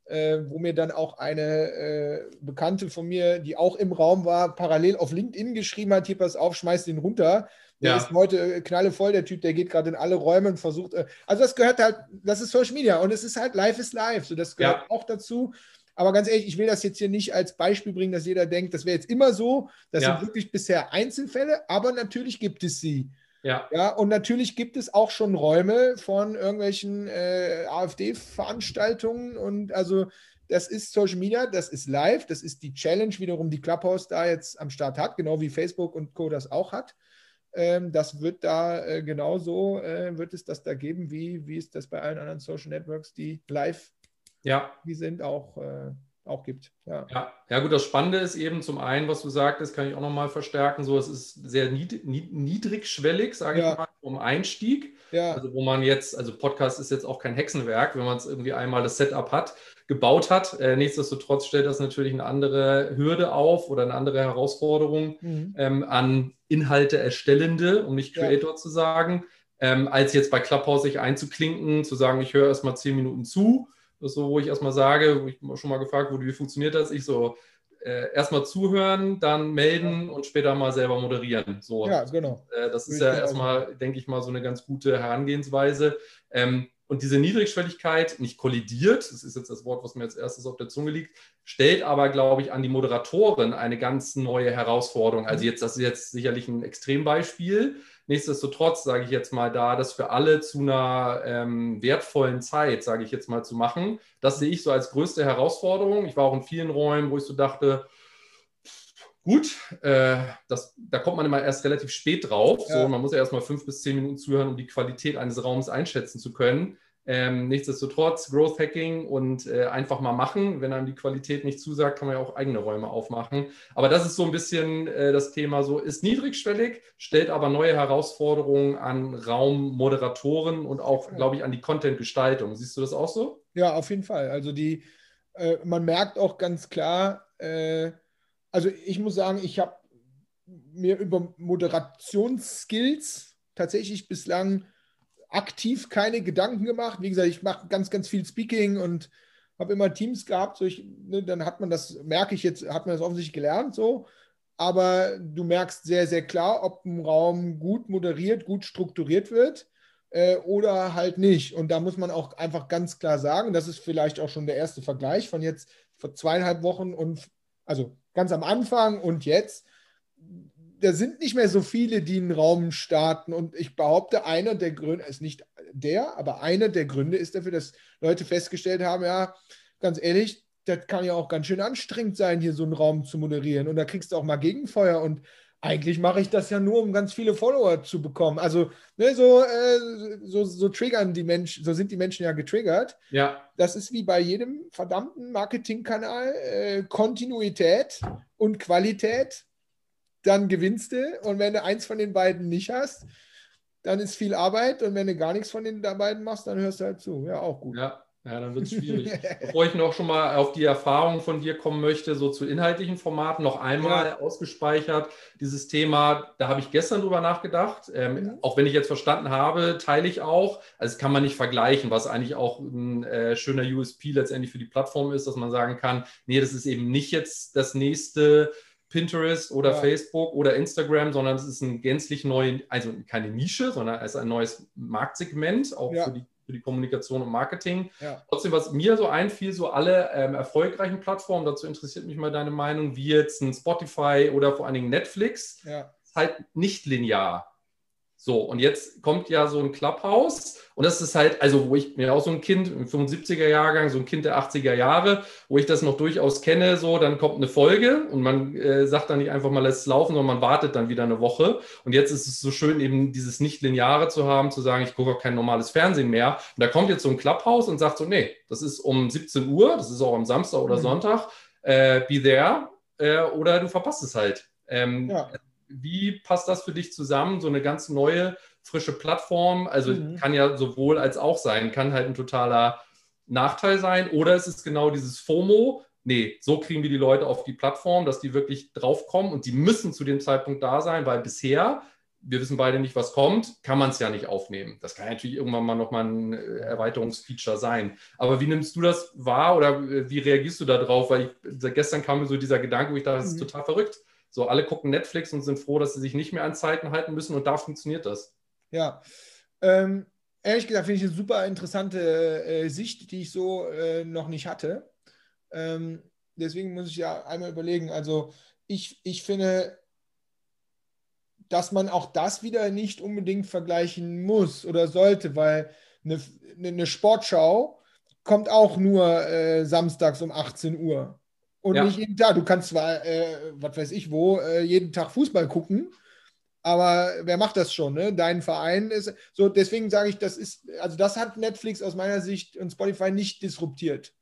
äh, wo mir dann auch eine äh, Bekannte von mir, die auch im Raum war, parallel auf LinkedIn geschrieben hat, hier pass auf, schmeiß den runter. Der ja. ist heute äh, knallevoll, der Typ, der geht gerade in alle Räume und versucht, äh, also das gehört halt, das ist Social Media und es ist halt Live is Live, so das gehört ja. auch dazu. Aber ganz ehrlich, ich will das jetzt hier nicht als Beispiel bringen, dass jeder denkt, das wäre jetzt immer so. Das ja. sind wirklich bisher Einzelfälle, aber natürlich gibt es sie. Ja. ja. Und natürlich gibt es auch schon Räume von irgendwelchen äh, AfD-Veranstaltungen und also das ist Social Media, das ist live, das ist die Challenge wiederum, die Clubhouse da jetzt am Start hat, genau wie Facebook und Co. das auch hat. Ähm, das wird da äh, genauso, äh, wird es das da geben, wie, wie es das bei allen anderen Social Networks, die live ja. die sind, auch äh, auch gibt. Ja. ja. Ja, gut, das Spannende ist eben zum einen, was du sagtest, kann ich auch nochmal verstärken, so es ist sehr nied, niedrigschwellig, sage ja. ich mal, vom Einstieg. Ja. Also wo man jetzt, also Podcast ist jetzt auch kein Hexenwerk, wenn man es irgendwie einmal das Setup hat, gebaut hat. Äh, nichtsdestotrotz stellt das natürlich eine andere Hürde auf oder eine andere Herausforderung mhm. ähm, an Inhalte erstellende, um nicht Creator ja. zu sagen, ähm, als jetzt bei Clubhouse sich einzuklinken, zu sagen, ich höre erstmal zehn Minuten zu das so, wo ich erstmal sage, wo ich schon mal gefragt wurde, wie funktioniert das? Ich so, äh, erstmal zuhören, dann melden und später mal selber moderieren. So, ja, genau. Äh, das ist ja erstmal, denke ich mal, so eine ganz gute Herangehensweise. Ähm, und diese Niedrigschwelligkeit nicht kollidiert, das ist jetzt das Wort, was mir als erstes auf der Zunge liegt, stellt aber, glaube ich, an die Moderatoren eine ganz neue Herausforderung. Also jetzt, das ist jetzt sicherlich ein Extrembeispiel, Nichtsdestotrotz sage ich jetzt mal da, das für alle zu einer ähm, wertvollen Zeit, sage ich jetzt mal, zu machen. Das sehe ich so als größte Herausforderung. Ich war auch in vielen Räumen, wo ich so dachte, gut, äh, das, da kommt man immer erst relativ spät drauf. Ja. So, man muss ja erst mal fünf bis zehn Minuten zuhören, um die Qualität eines Raums einschätzen zu können. Ähm, nichtsdestotrotz, Growth Hacking und äh, einfach mal machen. Wenn einem die Qualität nicht zusagt, kann man ja auch eigene Räume aufmachen. Aber das ist so ein bisschen äh, das Thema, so ist niedrigschwellig, stellt aber neue Herausforderungen an Raummoderatoren und auch, glaube ich, an die Content-Gestaltung. Siehst du das auch so? Ja, auf jeden Fall. Also die, äh, man merkt auch ganz klar, äh, also ich muss sagen, ich habe mir über Moderationsskills tatsächlich bislang aktiv keine Gedanken gemacht. Wie gesagt, ich mache ganz, ganz viel Speaking und habe immer Teams gehabt. So ich, ne, dann hat man das, merke ich jetzt, hat man das offensichtlich gelernt so. Aber du merkst sehr, sehr klar, ob ein Raum gut moderiert, gut strukturiert wird äh, oder halt nicht. Und da muss man auch einfach ganz klar sagen, das ist vielleicht auch schon der erste Vergleich von jetzt vor zweieinhalb Wochen und also ganz am Anfang und jetzt da sind nicht mehr so viele, die einen Raum starten. Und ich behaupte, einer der Gründe, ist nicht der, aber einer der Gründe ist dafür, dass Leute festgestellt haben, ja, ganz ehrlich, das kann ja auch ganz schön anstrengend sein, hier so einen Raum zu moderieren. Und da kriegst du auch mal Gegenfeuer. Und eigentlich mache ich das ja nur, um ganz viele Follower zu bekommen. Also ne, so, äh, so, so triggern die Menschen, so sind die Menschen ja getriggert. Ja. Das ist wie bei jedem verdammten Marketingkanal. Äh, Kontinuität und Qualität dann gewinnst du. Und wenn du eins von den beiden nicht hast, dann ist viel Arbeit. Und wenn du gar nichts von den beiden machst, dann hörst du halt zu. Ja, auch gut. Ja, Ja, dann wird es [laughs] schwierig. Bevor ich noch schon mal auf die Erfahrung von dir kommen möchte, so zu inhaltlichen Formaten, noch einmal ja. ausgespeichert, dieses Thema, da habe ich gestern drüber nachgedacht. Ähm, mhm. Auch wenn ich jetzt verstanden habe, teile ich auch. Also das kann man nicht vergleichen, was eigentlich auch ein äh, schöner USP letztendlich für die Plattform ist, dass man sagen kann, nee, das ist eben nicht jetzt das nächste Pinterest oder ja. Facebook oder Instagram, sondern es ist ein gänzlich neues, also keine Nische, sondern es ist ein neues Marktsegment, auch ja. für, die, für die Kommunikation und Marketing. Ja. Trotzdem, was mir so einfiel, so alle ähm, erfolgreichen Plattformen, dazu interessiert mich mal deine Meinung, wie jetzt ein Spotify oder vor allen Dingen Netflix, ist halt nicht linear. So, und jetzt kommt ja so ein Clubhouse und das ist halt, also wo ich mir auch so ein Kind im 75er Jahrgang, so ein Kind der 80er Jahre, wo ich das noch durchaus kenne, so, dann kommt eine Folge und man äh, sagt dann nicht einfach mal, lässt es laufen, sondern man wartet dann wieder eine Woche. Und jetzt ist es so schön, eben dieses Nicht-Lineare zu haben, zu sagen, ich gucke auch kein normales Fernsehen mehr. Und da kommt jetzt so ein Clubhouse und sagt so, nee, das ist um 17 Uhr, das ist auch am Samstag oder mhm. Sonntag, äh, be there äh, oder du verpasst es halt. Ähm, ja wie passt das für dich zusammen? So eine ganz neue, frische Plattform. Also mhm. kann ja sowohl als auch sein, kann halt ein totaler Nachteil sein. Oder ist es genau dieses FOMO? Nee, so kriegen wir die Leute auf die Plattform, dass die wirklich draufkommen und die müssen zu dem Zeitpunkt da sein, weil bisher, wir wissen beide nicht, was kommt, kann man es ja nicht aufnehmen. Das kann natürlich irgendwann mal nochmal ein äh, Erweiterungsfeature sein. Aber wie nimmst du das wahr oder äh, wie reagierst du da drauf? Weil ich, gestern kam mir so dieser Gedanke, wo ich dachte, das ist mhm. total verrückt so, alle gucken Netflix und sind froh, dass sie sich nicht mehr an Zeiten halten müssen und da funktioniert das. Ja. Ähm, ehrlich gesagt finde ich eine super interessante äh, Sicht, die ich so äh, noch nicht hatte. Ähm, deswegen muss ich ja einmal überlegen. Also ich, ich finde, dass man auch das wieder nicht unbedingt vergleichen muss oder sollte, weil eine, eine Sportschau kommt auch nur äh, samstags um 18 Uhr und ja. nicht jeden Tag. Du kannst zwar, äh, was weiß ich wo, äh, jeden Tag Fußball gucken, aber wer macht das schon? Ne? Dein Verein ist so. Deswegen sage ich, das ist, also das hat Netflix aus meiner Sicht und Spotify nicht disruptiert,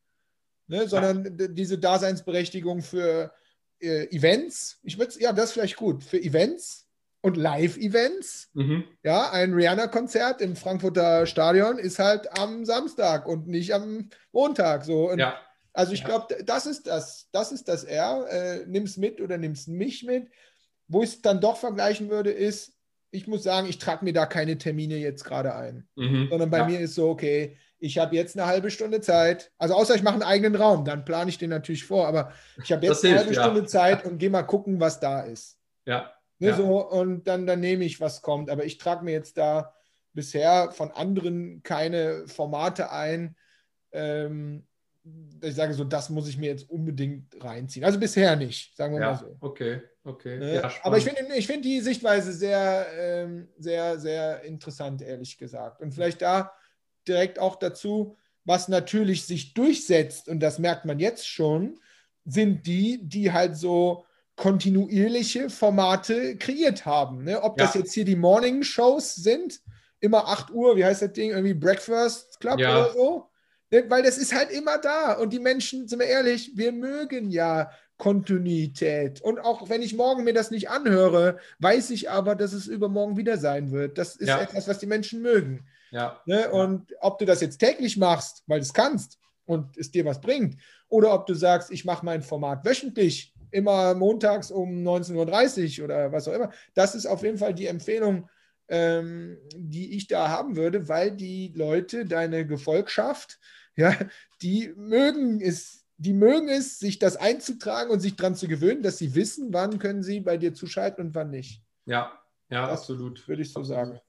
ne? sondern ja. diese Daseinsberechtigung für äh, Events. Ich würde, ja, das ist vielleicht gut für Events und Live-Events. Mhm. Ja, ein Rihanna-Konzert im Frankfurter Stadion ist halt am Samstag und nicht am Montag. So. Und ja also ich ja. glaube, das ist das, das ist das R. Äh, nimm's mit oder nimm's mich mit. Wo ich es dann doch vergleichen würde, ist, ich muss sagen, ich trage mir da keine Termine jetzt gerade ein. Mhm. Sondern bei ja. mir ist so, okay, ich habe jetzt eine halbe Stunde Zeit. Also außer ich mache einen eigenen Raum, dann plane ich den natürlich vor. Aber ich habe jetzt hilft, eine halbe ja. Stunde Zeit und gehe mal gucken, was da ist. Ja. Ne, ja. So, und dann, dann nehme ich, was kommt. Aber ich trage mir jetzt da bisher von anderen keine Formate ein. Ähm, ich sage so, das muss ich mir jetzt unbedingt reinziehen. Also bisher nicht, sagen wir ja, mal so. Okay, okay. Ne? Ja, Aber ich finde ich find die Sichtweise sehr, ähm, sehr, sehr interessant, ehrlich gesagt. Und vielleicht da direkt auch dazu, was natürlich sich durchsetzt, und das merkt man jetzt schon, sind die, die halt so kontinuierliche Formate kreiert haben. Ne? Ob ja. das jetzt hier die Morning-Shows sind, immer 8 Uhr, wie heißt das Ding, irgendwie Breakfast Club ja. oder so weil das ist halt immer da. Und die Menschen, sind wir ehrlich, wir mögen ja Kontinuität. Und auch wenn ich morgen mir das nicht anhöre, weiß ich aber, dass es übermorgen wieder sein wird. Das ist ja. etwas, was die Menschen mögen. Ja. Ne? Und ob du das jetzt täglich machst, weil du es kannst und es dir was bringt, oder ob du sagst, ich mache mein Format wöchentlich, immer montags um 19.30 Uhr oder was auch immer, das ist auf jeden Fall die Empfehlung, ähm, die ich da haben würde, weil die Leute, deine Gefolgschaft, [laughs] ja, die mögen es, die mögen es, sich das einzutragen und sich daran zu gewöhnen, dass sie wissen, wann können sie bei dir zuschalten und wann nicht. Ja, ja, das absolut. Würde ich so sagen.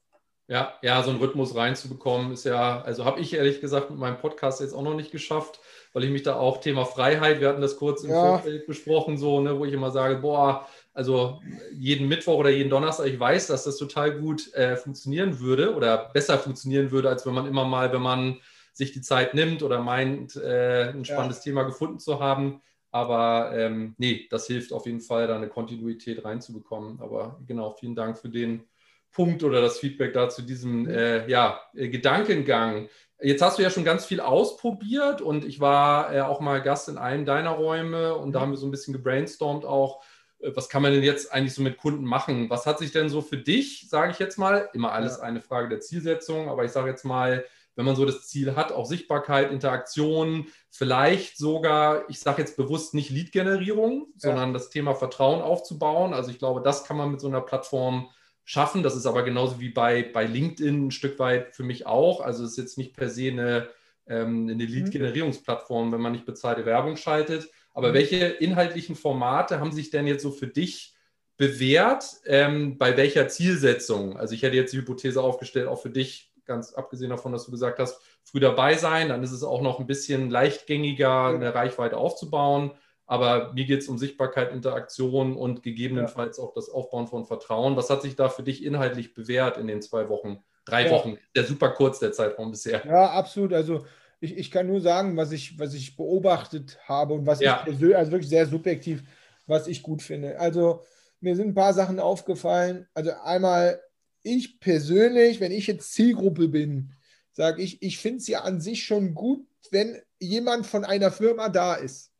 Ja, ja, so einen Rhythmus reinzubekommen, ist ja, also habe ich ehrlich gesagt mit meinem Podcast jetzt auch noch nicht geschafft, weil ich mich da auch Thema Freiheit, wir hatten das kurz im ja. Vorfeld besprochen, so, ne, wo ich immer sage, boah, also jeden Mittwoch oder jeden Donnerstag, ich weiß, dass das total gut äh, funktionieren würde oder besser funktionieren würde, als wenn man immer mal, wenn man sich die Zeit nimmt oder meint, äh, ein spannendes ja. Thema gefunden zu haben. Aber ähm, nee, das hilft auf jeden Fall, da eine Kontinuität reinzubekommen. Aber genau, vielen Dank für den Punkt oder das Feedback da zu diesem mhm. äh, ja, äh, Gedankengang. Jetzt hast du ja schon ganz viel ausprobiert und ich war äh, auch mal Gast in einem deiner Räume und da mhm. haben wir so ein bisschen gebrainstormt auch, was kann man denn jetzt eigentlich so mit Kunden machen? Was hat sich denn so für dich, sage ich jetzt mal, immer alles eine Frage der Zielsetzung, aber ich sage jetzt mal, wenn man so das Ziel hat, auch Sichtbarkeit, Interaktion, vielleicht sogar, ich sage jetzt bewusst nicht Lead-Generierung, ja. sondern das Thema Vertrauen aufzubauen. Also ich glaube, das kann man mit so einer Plattform schaffen. Das ist aber genauso wie bei, bei LinkedIn ein Stück weit für mich auch. Also es ist jetzt nicht per se eine, ähm, eine mhm. Lead-Generierungsplattform, wenn man nicht bezahlte Werbung schaltet. Aber welche inhaltlichen Formate haben sich denn jetzt so für dich bewährt? Ähm, bei welcher Zielsetzung? Also ich hätte jetzt die Hypothese aufgestellt, auch für dich, ganz abgesehen davon, dass du gesagt hast, früh dabei sein, dann ist es auch noch ein bisschen leichtgängiger, eine Reichweite aufzubauen. Aber mir geht es um Sichtbarkeit, Interaktion und gegebenenfalls ja. auch das Aufbauen von Vertrauen. Was hat sich da für dich inhaltlich bewährt in den zwei Wochen, drei ja. Wochen? Der super kurz der Zeitraum bisher. Ja, absolut. Also ich, ich kann nur sagen, was ich, was ich beobachtet habe und was ja. ich persönlich, also wirklich sehr subjektiv, was ich gut finde. Also mir sind ein paar Sachen aufgefallen. Also einmal, ich persönlich, wenn ich jetzt Zielgruppe bin, sage ich, ich finde es ja an sich schon gut, wenn jemand von einer Firma da ist.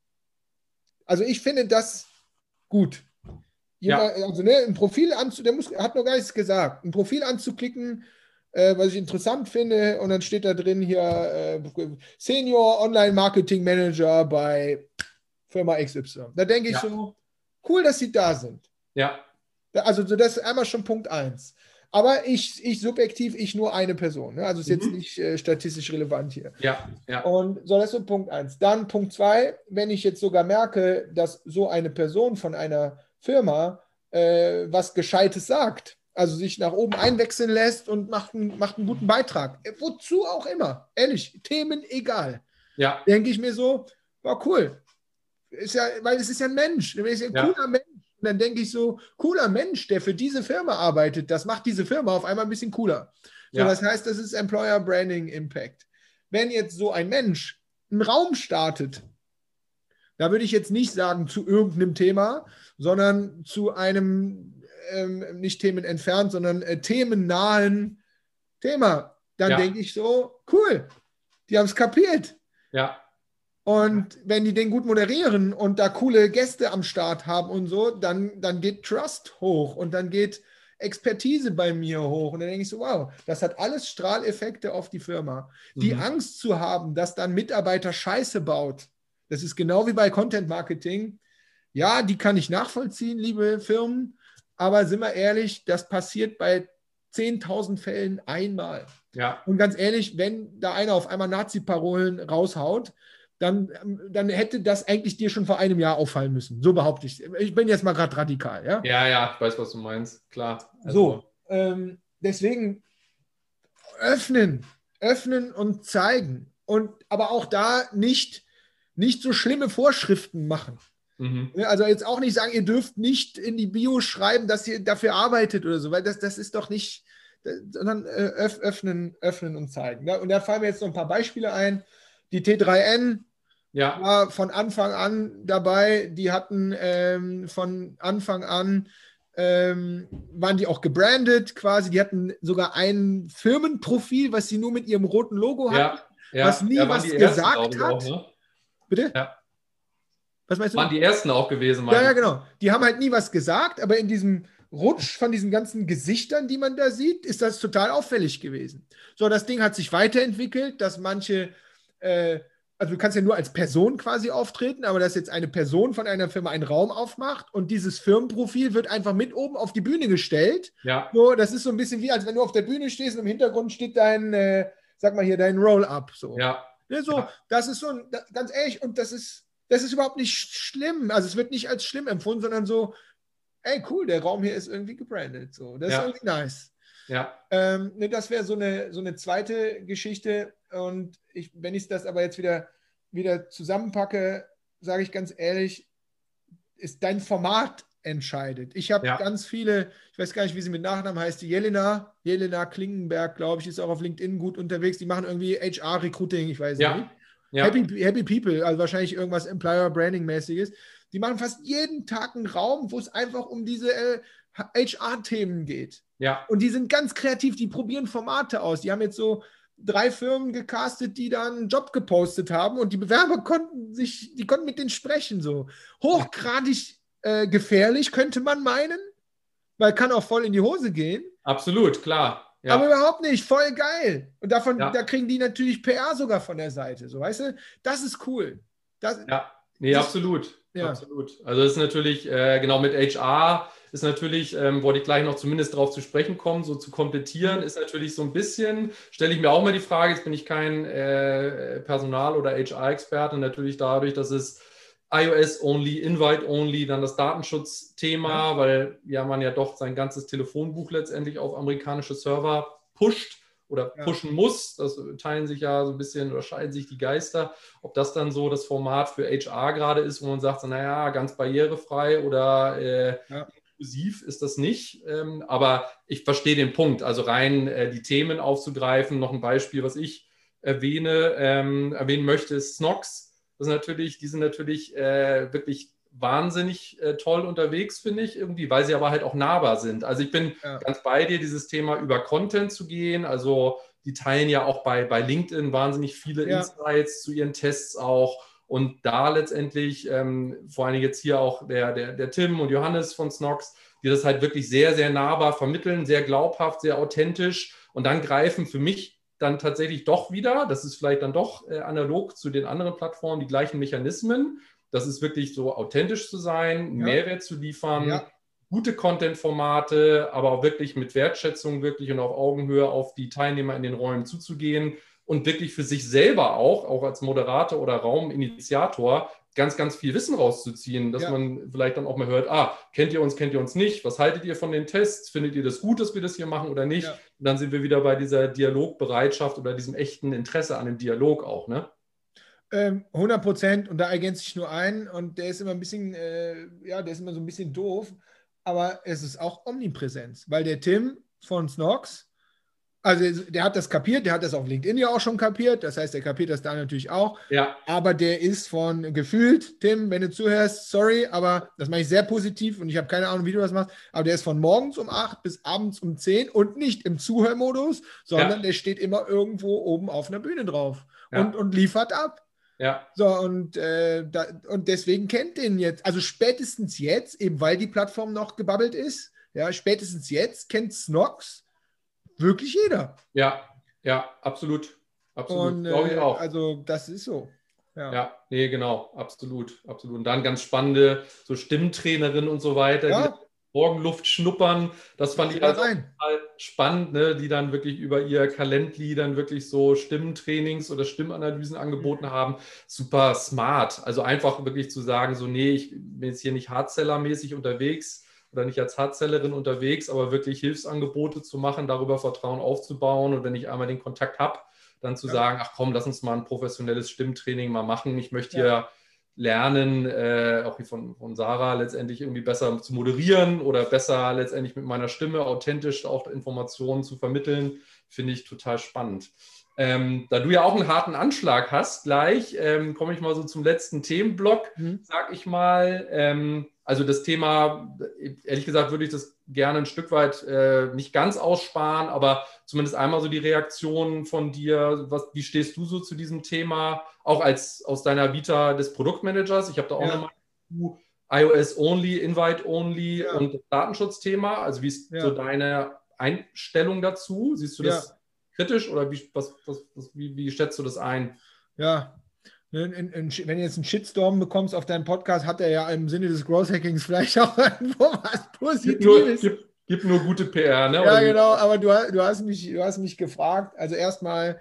Also ich finde das gut. Jemand, ja. Also ne, ein Profil anzu, der muss, hat noch gar nichts gesagt, ein Profil anzuklicken, äh, was ich interessant finde, und dann steht da drin hier äh, Senior Online Marketing Manager bei Firma XY. Da denke ich ja. so, cool, dass sie da sind. Ja. Also das ist einmal schon Punkt 1. Aber ich, ich subjektiv, ich nur eine Person. Ne? Also ist mhm. jetzt nicht äh, statistisch relevant hier. Ja, ja. Und so, das ist so Punkt 1. Dann Punkt 2, wenn ich jetzt sogar merke, dass so eine Person von einer Firma äh, was Gescheites sagt, also sich nach oben einwechseln lässt und macht, ein, macht einen guten Beitrag. Äh, wozu auch immer. Ehrlich, Themen egal. Ja. Denke ich mir so, war cool. Ist ja, weil es ist ja ein Mensch. Ist ja ein ja. cooler Mensch und dann denke ich so, cooler Mensch, der für diese Firma arbeitet, das macht diese Firma auf einmal ein bisschen cooler. So, ja. Das heißt, das ist Employer Branding Impact. Wenn jetzt so ein Mensch einen Raum startet, da würde ich jetzt nicht sagen zu irgendeinem Thema, sondern zu einem ähm, nicht Themen entfernt, sondern äh, themennahen Thema. Dann ja. denke ich so, cool, die haben es kapiert. Ja. Und wenn die den gut moderieren und da coole Gäste am Start haben und so, dann, dann geht Trust hoch und dann geht Expertise bei mir hoch. Und dann denke ich so, wow, das hat alles Strahleffekte auf die Firma. Die mhm. Angst zu haben, dass dann Mitarbeiter Scheiße baut, das ist genau wie bei Content Marketing. Ja, die kann ich nachvollziehen, liebe Firmen, aber sind wir ehrlich, das passiert bei 10.000 Fällen einmal. Ja. Und ganz ehrlich, wenn da einer auf einmal Nazi-Parolen raushaut, dann, ähm, dann hätte das eigentlich dir schon vor einem Jahr auffallen müssen. So behaupte ich. Ich bin jetzt mal gerade radikal, ja? Ja, ja, ich weiß, was du meinst, klar. Also. So, ähm, deswegen öffnen, öffnen und zeigen. Und aber auch da nicht, nicht so schlimme Vorschriften machen. Mhm. Also jetzt auch nicht sagen, ihr dürft nicht in die Bio schreiben, dass ihr dafür arbeitet oder so, weil das, das ist doch nicht, sondern äh, öffnen, öffnen und zeigen. Und da fallen mir jetzt noch ein paar Beispiele ein. Die T3N ja. war von Anfang an dabei. Die hatten ähm, von Anfang an ähm, waren die auch gebrandet quasi. Die hatten sogar ein Firmenprofil, was sie nur mit ihrem roten Logo hatten, ja, was nie ja, was gesagt hat. Auch, ne? Bitte? Ja. Was meinst du? Waren die ersten auch gewesen, Ja, ja, genau. Die haben halt nie was gesagt, aber in diesem Rutsch von diesen ganzen Gesichtern, die man da sieht, ist das total auffällig gewesen. So, das Ding hat sich weiterentwickelt, dass manche äh, also du kannst ja nur als Person quasi auftreten, aber dass jetzt eine Person von einer Firma einen Raum aufmacht und dieses Firmenprofil wird einfach mit oben auf die Bühne gestellt. Ja. So, das ist so ein bisschen wie, als wenn du auf der Bühne stehst und im Hintergrund steht dein, äh, sag mal hier, dein Roll-Up. So. Ja. ja so, ja. das ist so, ein, ganz ehrlich, und das ist, das ist überhaupt nicht schlimm. Also es wird nicht als schlimm empfunden, sondern so, ey, cool, der Raum hier ist irgendwie gebrandet. So, das ja. ist irgendwie nice. Ja. Ähm, ne, das wäre so eine, so eine zweite Geschichte. Und ich, wenn ich das aber jetzt wieder, wieder zusammenpacke, sage ich ganz ehrlich, ist dein Format entscheidet. Ich habe ja. ganz viele, ich weiß gar nicht, wie sie mit Nachnamen heißt, die Jelena, Jelena Klingenberg, glaube ich, ist auch auf LinkedIn gut unterwegs. Die machen irgendwie HR-Recruiting, ich weiß ja. nicht. Ja. Happy, Happy People, also wahrscheinlich irgendwas Employer Branding mäßiges. Die machen fast jeden Tag einen Raum, wo es einfach um diese äh, HR-Themen geht. Ja. Und die sind ganz kreativ, die probieren Formate aus. Die haben jetzt so drei Firmen gecastet, die dann einen Job gepostet haben und die Bewerber konnten sich, die konnten mit denen sprechen. So hochgradig äh, gefährlich, könnte man meinen, weil kann auch voll in die Hose gehen. Absolut, klar. Ja. Aber überhaupt nicht, voll geil. Und davon, ja. da kriegen die natürlich PR sogar von der Seite. So, weißt du, das ist cool. Das, ja, nee, das, absolut. Ja. Absolut. Also das ist natürlich, äh, genau mit HR ist natürlich, ähm, wollte ich gleich noch zumindest darauf zu sprechen kommen, so zu komplettieren, ist natürlich so ein bisschen, stelle ich mir auch mal die Frage, jetzt bin ich kein äh, Personal- oder HR-Experte, natürlich dadurch, dass es iOS-only, Invite-only, dann das Datenschutzthema, ja. weil ja man ja doch sein ganzes Telefonbuch letztendlich auf amerikanische Server pusht oder ja. pushen muss. Das teilen sich ja so ein bisschen oder scheiden sich die Geister. Ob das dann so das Format für HR gerade ist, wo man sagt, so, naja, ganz barrierefrei oder äh, ja. inklusiv ist das nicht. Ähm, aber ich verstehe den Punkt. Also rein äh, die Themen aufzugreifen. Noch ein Beispiel, was ich erwähne, ähm, erwähnen möchte, ist Snox das natürlich, die sind natürlich äh, wirklich wahnsinnig äh, toll unterwegs, finde ich, irgendwie, weil sie aber halt auch nahbar sind. Also ich bin ja. ganz bei dir, dieses Thema über Content zu gehen. Also die teilen ja auch bei, bei LinkedIn wahnsinnig viele ja. Insights zu ihren Tests auch. Und da letztendlich, ähm, vor allem jetzt hier auch der, der, der Tim und Johannes von Snox, die das halt wirklich sehr, sehr nahbar vermitteln, sehr glaubhaft, sehr authentisch. Und dann greifen für mich dann tatsächlich doch wieder, das ist vielleicht dann doch äh, analog zu den anderen Plattformen, die gleichen Mechanismen. Das ist wirklich so authentisch zu sein, ja. Mehrwert zu liefern, ja. gute Content-Formate, aber auch wirklich mit Wertschätzung wirklich und auf Augenhöhe auf die Teilnehmer in den Räumen zuzugehen und wirklich für sich selber auch, auch als Moderator oder Rauminitiator, ganz, ganz viel Wissen rauszuziehen, dass ja. man vielleicht dann auch mal hört, ah, kennt ihr uns, kennt ihr uns nicht? Was haltet ihr von den Tests? Findet ihr das gut, dass wir das hier machen oder nicht? Ja. Und dann sind wir wieder bei dieser Dialogbereitschaft oder diesem echten Interesse an dem Dialog auch, ne? 100 ähm, Prozent und da ergänze ich nur einen und der ist immer ein bisschen, äh, ja, der ist immer so ein bisschen doof, aber es ist auch Omnipräsenz, weil der Tim von Snox, also der hat das kapiert, der hat das auf LinkedIn ja auch schon kapiert, das heißt, der kapiert das da natürlich auch. Ja. Aber der ist von gefühlt, Tim, wenn du zuhörst, sorry, aber das mache ich sehr positiv und ich habe keine Ahnung, wie du das machst, aber der ist von morgens um 8 bis abends um 10 und nicht im Zuhörmodus, sondern ja. der steht immer irgendwo oben auf einer Bühne drauf ja. und, und liefert ab. Ja. So, und, äh, da, und deswegen kennt den jetzt, also spätestens jetzt, eben weil die Plattform noch gebabbelt ist, ja, spätestens jetzt kennt Snox wirklich jeder. Ja, ja, absolut. Absolut. Glaube ich äh, auch. Also, das ist so. Ja. ja, nee, genau, absolut, absolut. Und dann ganz spannende so Stimmtrainerin und so weiter, ja. die Morgenluft schnuppern. Das fand ich halt total spannend, ne? die dann wirklich über ihr Calendly dann wirklich so Stimmtrainings oder Stimmanalysen angeboten mhm. haben. Super smart. Also einfach wirklich zu sagen, so, nee, ich bin jetzt hier nicht Hardseller-mäßig unterwegs, oder nicht als Hardsellerin unterwegs, aber wirklich Hilfsangebote zu machen, darüber Vertrauen aufzubauen und wenn ich einmal den Kontakt habe, dann zu ja. sagen, ach komm, lass uns mal ein professionelles Stimmtraining mal machen. Ich möchte ja. hier lernen, äh, auch wie von, von Sarah, letztendlich irgendwie besser zu moderieren oder besser letztendlich mit meiner Stimme authentisch auch Informationen zu vermitteln, finde ich total spannend. Ähm, da du ja auch einen harten Anschlag hast, gleich ähm, komme ich mal so zum letzten Themenblock, mhm. sag ich mal. Ähm, also das Thema, ehrlich gesagt, würde ich das gerne ein Stück weit äh, nicht ganz aussparen, aber zumindest einmal so die Reaktion von dir. Was, wie stehst du so zu diesem Thema? Auch als aus deiner Vita des Produktmanagers. Ich habe da auch ja. nochmal iOS Only, Invite Only ja. und Datenschutzthema. Also wie ist ja. so deine Einstellung dazu? Siehst du das kritisch oder wie, was, was, was, wie, wie schätzt du das ein? Ja, wenn du jetzt einen Shitstorm bekommst auf deinen Podcast, hat er ja im Sinne des Growth Hackings vielleicht auch [laughs] irgendwo was Positives. Gibt nur, gibt, nur gute PR, ne? Ja, genau, aber du, du, hast mich, du hast mich gefragt. Also erstmal,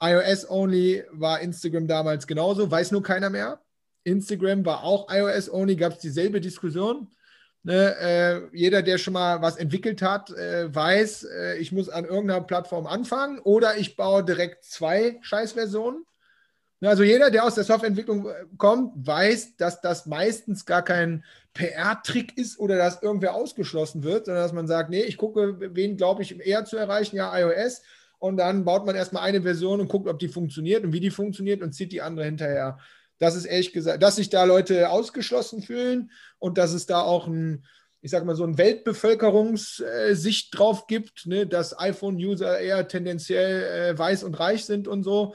iOS-only war Instagram damals genauso, weiß nur keiner mehr. Instagram war auch iOS-only, gab es dieselbe Diskussion. Ne, äh, jeder, der schon mal was entwickelt hat, äh, weiß, äh, ich muss an irgendeiner Plattform anfangen oder ich baue direkt zwei Scheißversionen. Ne, also jeder, der aus der Softwareentwicklung äh, kommt, weiß, dass das meistens gar kein PR-Trick ist oder dass irgendwer ausgeschlossen wird, sondern dass man sagt, nee, ich gucke, wen glaube ich eher zu erreichen, ja, iOS. Und dann baut man erstmal eine Version und guckt, ob die funktioniert und wie die funktioniert und zieht die andere hinterher. Das ist ehrlich gesagt, dass sich da Leute ausgeschlossen fühlen und dass es da auch ein, ich sage mal, so eine Weltbevölkerungssicht drauf gibt, ne, dass iPhone-User eher tendenziell äh, weiß und reich sind und so,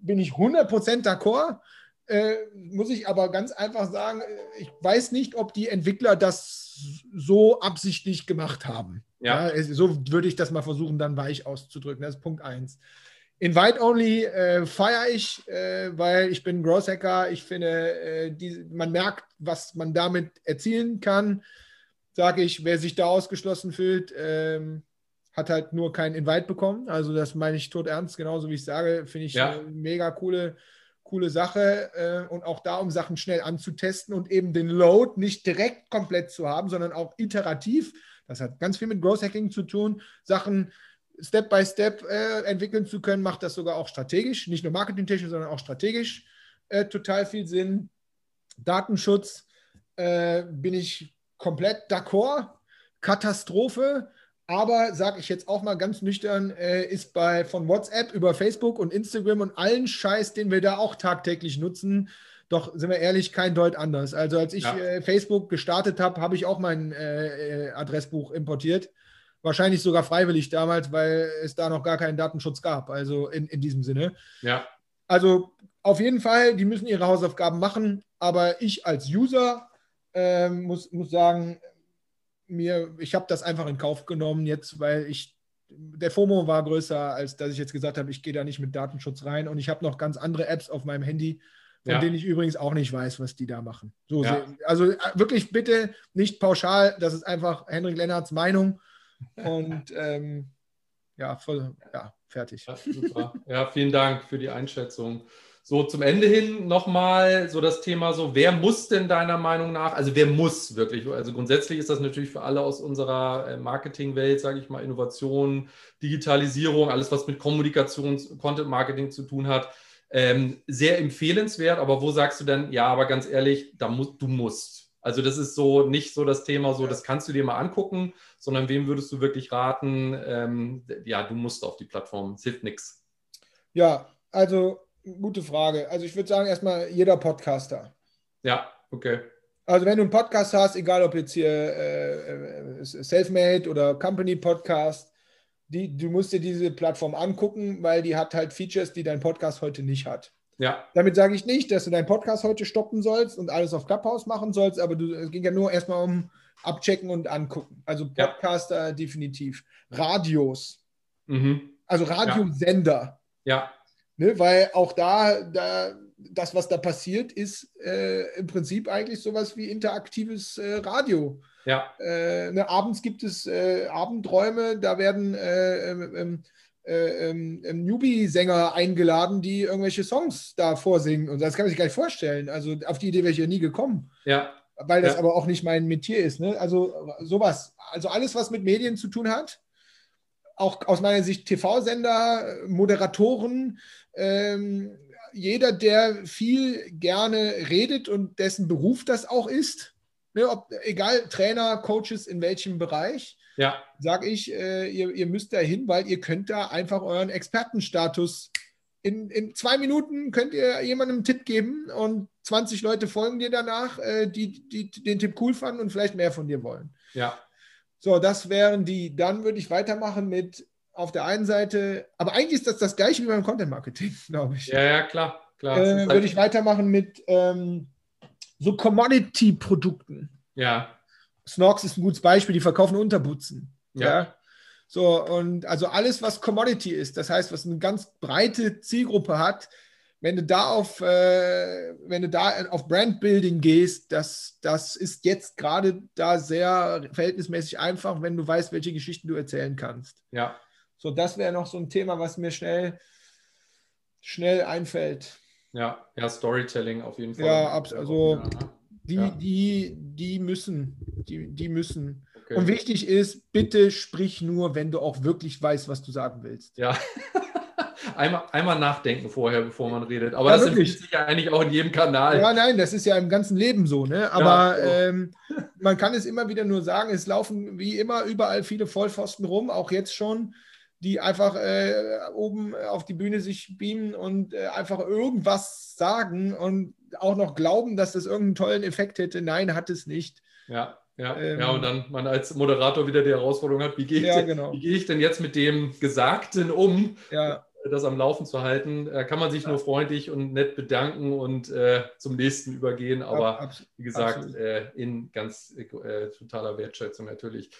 bin ich 100% d'accord. Äh, muss ich aber ganz einfach sagen, ich weiß nicht, ob die Entwickler das so absichtlich gemacht haben. Ja. ja. so würde ich das mal versuchen, dann weich auszudrücken. Das ist Punkt 1. Invite-Only äh, feiere ich, äh, weil ich bin Growth Hacker. Ich finde, äh, die, man merkt, was man damit erzielen kann. Sage ich, wer sich da ausgeschlossen fühlt, ähm, hat halt nur keinen Invite bekommen. Also das meine ich tot ernst, genauso wie ich sage, finde ich ja. eine mega coole, coole Sache. Äh, und auch da, um Sachen schnell anzutesten und eben den Load nicht direkt komplett zu haben, sondern auch iterativ. Das hat ganz viel mit Growth Hacking zu tun. Sachen Step by Step äh, entwickeln zu können, macht das sogar auch strategisch, nicht nur marketingtechnisch, sondern auch strategisch äh, total viel Sinn. Datenschutz äh, bin ich komplett d'accord. Katastrophe. Aber sage ich jetzt auch mal ganz nüchtern, äh, ist bei von WhatsApp über Facebook und Instagram und allen Scheiß, den wir da auch tagtäglich nutzen, doch sind wir ehrlich, kein Deut anders. Also als ich ja. äh, Facebook gestartet habe, habe ich auch mein äh, äh, Adressbuch importiert. Wahrscheinlich sogar freiwillig damals, weil es da noch gar keinen Datenschutz gab. Also in, in diesem Sinne. Ja. Also auf jeden Fall, die müssen ihre Hausaufgaben machen. Aber ich als User ähm, muss, muss sagen, mir, ich habe das einfach in Kauf genommen jetzt, weil ich der FOMO war größer, als dass ich jetzt gesagt habe, ich gehe da nicht mit Datenschutz rein und ich habe noch ganz andere Apps auf meinem Handy, von ja. denen ich übrigens auch nicht weiß, was die da machen. So, ja. Also äh, wirklich bitte nicht pauschal, das ist einfach Henrik Lennarts Meinung und [laughs] ähm, ja, voll, ja, fertig. Ja, super. Ja, vielen Dank für die Einschätzung. So zum Ende hin nochmal so das Thema so, wer muss denn deiner Meinung nach, also wer muss wirklich, also grundsätzlich ist das natürlich für alle aus unserer äh, Marketingwelt, sage ich mal, Innovation, Digitalisierung, alles was mit Kommunikation, Content Marketing zu tun hat, ähm, sehr empfehlenswert, aber wo sagst du denn, ja, aber ganz ehrlich, da mu du musst. Also das ist so nicht so das Thema, so das kannst du dir mal angucken, sondern wem würdest du wirklich raten, ähm, ja, du musst auf die Plattform, es hilft nichts. Ja, also Gute Frage. Also ich würde sagen, erstmal jeder Podcaster. Ja, okay. Also wenn du einen Podcast hast, egal ob jetzt hier äh, äh, Selfmade oder Company Podcast, die, du musst dir diese Plattform angucken, weil die hat halt Features, die dein Podcast heute nicht hat. Ja. Damit sage ich nicht, dass du deinen Podcast heute stoppen sollst und alles auf Clubhouse machen sollst, aber du, es ging ja nur erstmal um abchecken und angucken. Also Podcaster ja. definitiv. Radios. Mhm. Also Radiosender. Ja. Ne, weil auch da, da, das, was da passiert, ist äh, im Prinzip eigentlich sowas wie interaktives äh, Radio. Ja. Äh, ne, abends gibt es äh, Abendräume, da werden äh, ähm, ähm, äh, ähm, ähm, Newbie-Sänger eingeladen, die irgendwelche Songs da vorsingen. Und das kann man sich gar nicht vorstellen. Also auf die Idee wäre ich ja nie gekommen. Ja. Weil das ja. aber auch nicht mein Metier ist. Ne? Also sowas. Also alles, was mit Medien zu tun hat, auch aus meiner Sicht TV-Sender, Moderatoren, ähm, jeder, der viel gerne redet und dessen Beruf das auch ist, ne, ob, egal Trainer, Coaches in welchem Bereich, ja. sage ich, äh, ihr, ihr müsst da hin, weil ihr könnt da einfach euren Expertenstatus in, in zwei Minuten könnt ihr jemandem einen Tipp geben und 20 Leute folgen dir danach, äh, die, die den Tipp cool fanden und vielleicht mehr von dir wollen. Ja. So, das wären die. Dann würde ich weitermachen mit auf der einen Seite, aber eigentlich ist das das gleiche wie beim Content Marketing, [laughs] glaube ich. Ja, ja, klar. klar. Äh, würde halt ich weitermachen mit ähm, so Commodity-Produkten. Ja. Snorks ist ein gutes Beispiel, die verkaufen Unterbutzen. Ja. ja. So, und also alles, was Commodity ist, das heißt, was eine ganz breite Zielgruppe hat, wenn du da auf, äh, wenn du da auf Brandbuilding gehst, das, das ist jetzt gerade da sehr verhältnismäßig einfach, wenn du weißt, welche Geschichten du erzählen kannst. Ja. So, das wäre noch so ein Thema, was mir schnell, schnell einfällt. Ja, ja, Storytelling auf jeden Fall. Ja, also die, ja. die, die müssen, die, die müssen. Okay. Und wichtig ist, bitte sprich nur, wenn du auch wirklich weißt, was du sagen willst. Ja. [laughs] einmal, einmal nachdenken vorher, bevor man redet. Aber ja, das empfiehlt sich ja eigentlich auch in jedem Kanal. Ja, nein, das ist ja im ganzen Leben so. Ne? Aber ja, so. Ähm, man kann es immer wieder nur sagen, es laufen wie immer überall viele Vollpfosten rum, auch jetzt schon die einfach äh, oben auf die Bühne sich beamen und äh, einfach irgendwas sagen und auch noch glauben, dass das irgendeinen tollen Effekt hätte. Nein, hat es nicht. Ja, ja, ähm, ja, und dann man als Moderator wieder die Herausforderung hat, wie gehe ich, ja, genau. wie ich denn jetzt mit dem Gesagten um, ja. das am Laufen zu halten? Da kann man sich nur freundlich und nett bedanken und äh, zum nächsten übergehen, aber Ab, wie gesagt, äh, in ganz äh, totaler Wertschätzung natürlich.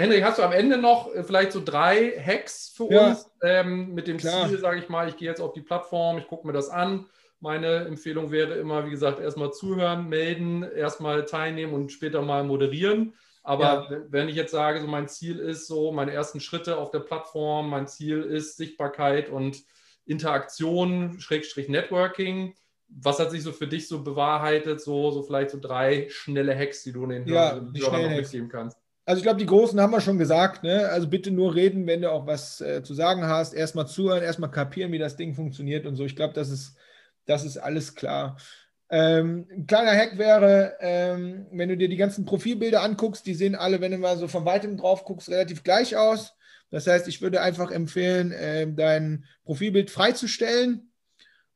Henrik, hast du am Ende noch äh, vielleicht so drei Hacks für ja, uns ähm, mit dem klar. Ziel, sage ich mal, ich gehe jetzt auf die Plattform, ich gucke mir das an. Meine Empfehlung wäre immer, wie gesagt, erstmal zuhören, melden, erstmal teilnehmen und später mal moderieren. Aber ja. wenn ich jetzt sage, so mein Ziel ist so, meine ersten Schritte auf der Plattform, mein Ziel ist Sichtbarkeit und Interaktion, Schrägstrich Networking. Was hat sich so für dich so bewahrheitet? So, so vielleicht so drei schnelle Hacks, die du den ja, Hörern noch mitgeben kannst. Also ich glaube, die großen haben wir schon gesagt. Ne? Also bitte nur reden, wenn du auch was äh, zu sagen hast. Erstmal zuhören, erstmal kapieren, wie das Ding funktioniert und so. Ich glaube, das ist, das ist alles klar. Ähm, ein kleiner Hack wäre, ähm, wenn du dir die ganzen Profilbilder anguckst, die sehen alle, wenn du mal so von weitem drauf guckst, relativ gleich aus. Das heißt, ich würde einfach empfehlen, äh, dein Profilbild freizustellen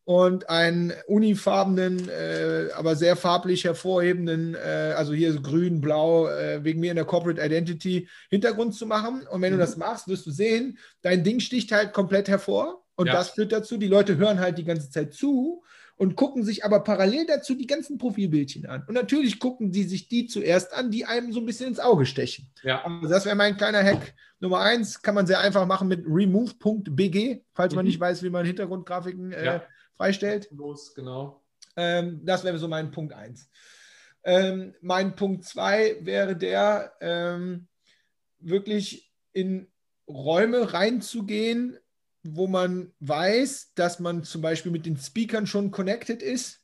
und einen unifarbenen, äh, aber sehr farblich hervorhebenden, äh, also hier so grün, blau, äh, wegen mir in der Corporate Identity Hintergrund zu machen. Und wenn mhm. du das machst, wirst du sehen, dein Ding sticht halt komplett hervor. Und ja. das führt dazu, die Leute hören halt die ganze Zeit zu und gucken sich aber parallel dazu die ganzen Profilbildchen an. Und natürlich gucken sie sich die zuerst an, die einem so ein bisschen ins Auge stechen. Ja. Also das wäre mein kleiner Hack. Nummer eins kann man sehr einfach machen mit remove.bg, falls mhm. man nicht weiß, wie man Hintergrundgrafiken äh, ja. Freistellt. Los, genau. Ähm, das wäre so mein Punkt eins. Ähm, mein Punkt zwei wäre der, ähm, wirklich in Räume reinzugehen, wo man weiß, dass man zum Beispiel mit den Speakern schon connected ist.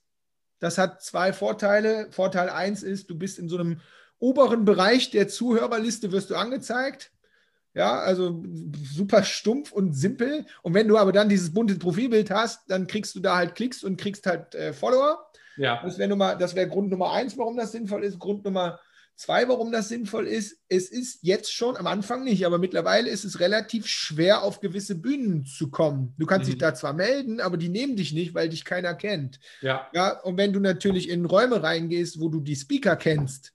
Das hat zwei Vorteile. Vorteil eins ist, du bist in so einem oberen Bereich der Zuhörerliste, wirst du angezeigt. Ja, also super stumpf und simpel. Und wenn du aber dann dieses bunte Profilbild hast, dann kriegst du da halt Klicks und kriegst halt äh, Follower. Ja. Das wäre wär Grund Nummer eins, warum das sinnvoll ist. Grund Nummer Zwei, warum das sinnvoll ist, es ist jetzt schon, am Anfang nicht, aber mittlerweile ist es relativ schwer, auf gewisse Bühnen zu kommen. Du kannst mhm. dich da zwar melden, aber die nehmen dich nicht, weil dich keiner kennt. Ja. ja. Und wenn du natürlich in Räume reingehst, wo du die Speaker kennst,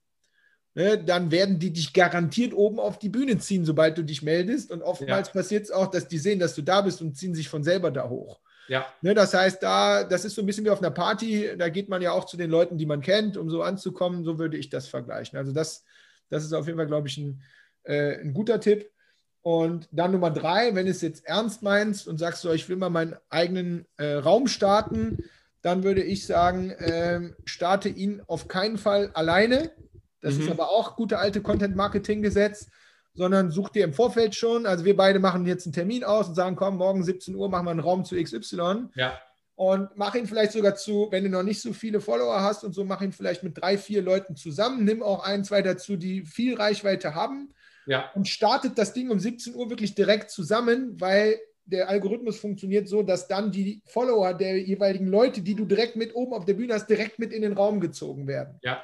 ne, dann werden die dich garantiert oben auf die Bühne ziehen, sobald du dich meldest. Und oftmals ja. passiert es auch, dass die sehen, dass du da bist und ziehen sich von selber da hoch. Ja. Ne, das heißt, da, das ist so ein bisschen wie auf einer Party, da geht man ja auch zu den Leuten, die man kennt, um so anzukommen. So würde ich das vergleichen. Also das, das ist auf jeden Fall, glaube ich, ein, äh, ein guter Tipp. Und dann Nummer drei, wenn du es jetzt ernst meinst und sagst so, ich will mal meinen eigenen äh, Raum starten, dann würde ich sagen, äh, starte ihn auf keinen Fall alleine. Das mhm. ist aber auch gute alte Content-Marketing-Gesetz sondern such dir im Vorfeld schon, also wir beide machen jetzt einen Termin aus und sagen, komm, morgen 17 Uhr machen wir einen Raum zu XY. Ja. Und mach ihn vielleicht sogar zu, wenn du noch nicht so viele Follower hast und so, mach ihn vielleicht mit drei, vier Leuten zusammen. Nimm auch ein, zwei dazu, die viel Reichweite haben. Ja. Und startet das Ding um 17 Uhr wirklich direkt zusammen, weil der Algorithmus funktioniert so, dass dann die Follower der jeweiligen Leute, die du direkt mit oben auf der Bühne hast, direkt mit in den Raum gezogen werden. Ja.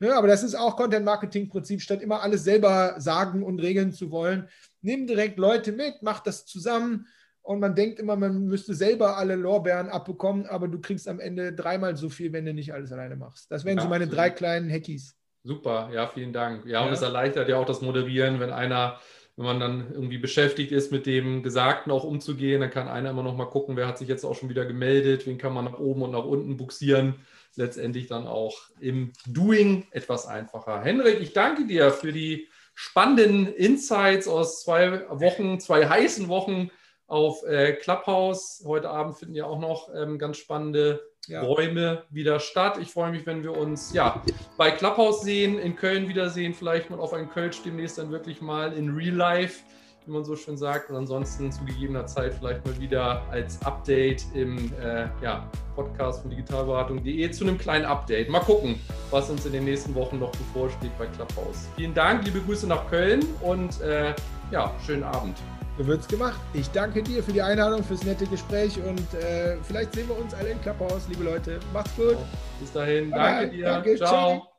Ne, aber das ist auch Content-Marketing-Prinzip, statt immer alles selber sagen und regeln zu wollen. Nimm direkt Leute mit, mach das zusammen und man denkt immer, man müsste selber alle Lorbeeren abbekommen, aber du kriegst am Ende dreimal so viel, wenn du nicht alles alleine machst. Das wären ja, so meine absolut. drei kleinen Hackies. Super, ja, vielen Dank. Ja, ja, und es erleichtert ja auch das Moderieren, wenn einer, wenn man dann irgendwie beschäftigt ist, mit dem Gesagten auch umzugehen, dann kann einer immer noch mal gucken, wer hat sich jetzt auch schon wieder gemeldet, wen kann man nach oben und nach unten buxieren letztendlich dann auch im Doing etwas einfacher. Henrik, ich danke dir für die spannenden Insights aus zwei Wochen, zwei heißen Wochen auf äh, Clubhouse. Heute Abend finden ja auch noch ähm, ganz spannende ja. Räume wieder statt. Ich freue mich, wenn wir uns ja bei Clubhouse sehen, in Köln wiedersehen, vielleicht mal auf ein Kölsch demnächst dann wirklich mal in Real Life wie man so schön sagt. Und ansonsten zu gegebener Zeit vielleicht mal wieder als Update im äh, ja, Podcast von digitalberatung.de zu einem kleinen Update. Mal gucken, was uns in den nächsten Wochen noch bevorsteht bei Clubhouse. Vielen Dank, liebe Grüße nach Köln und äh, ja, schönen Abend. So wird's gemacht. Ich danke dir für die Einladung, fürs nette Gespräch und äh, vielleicht sehen wir uns alle in Clubhouse, liebe Leute. Macht's gut. Bis dahin. Danke dir. Danke, ciao. ciao.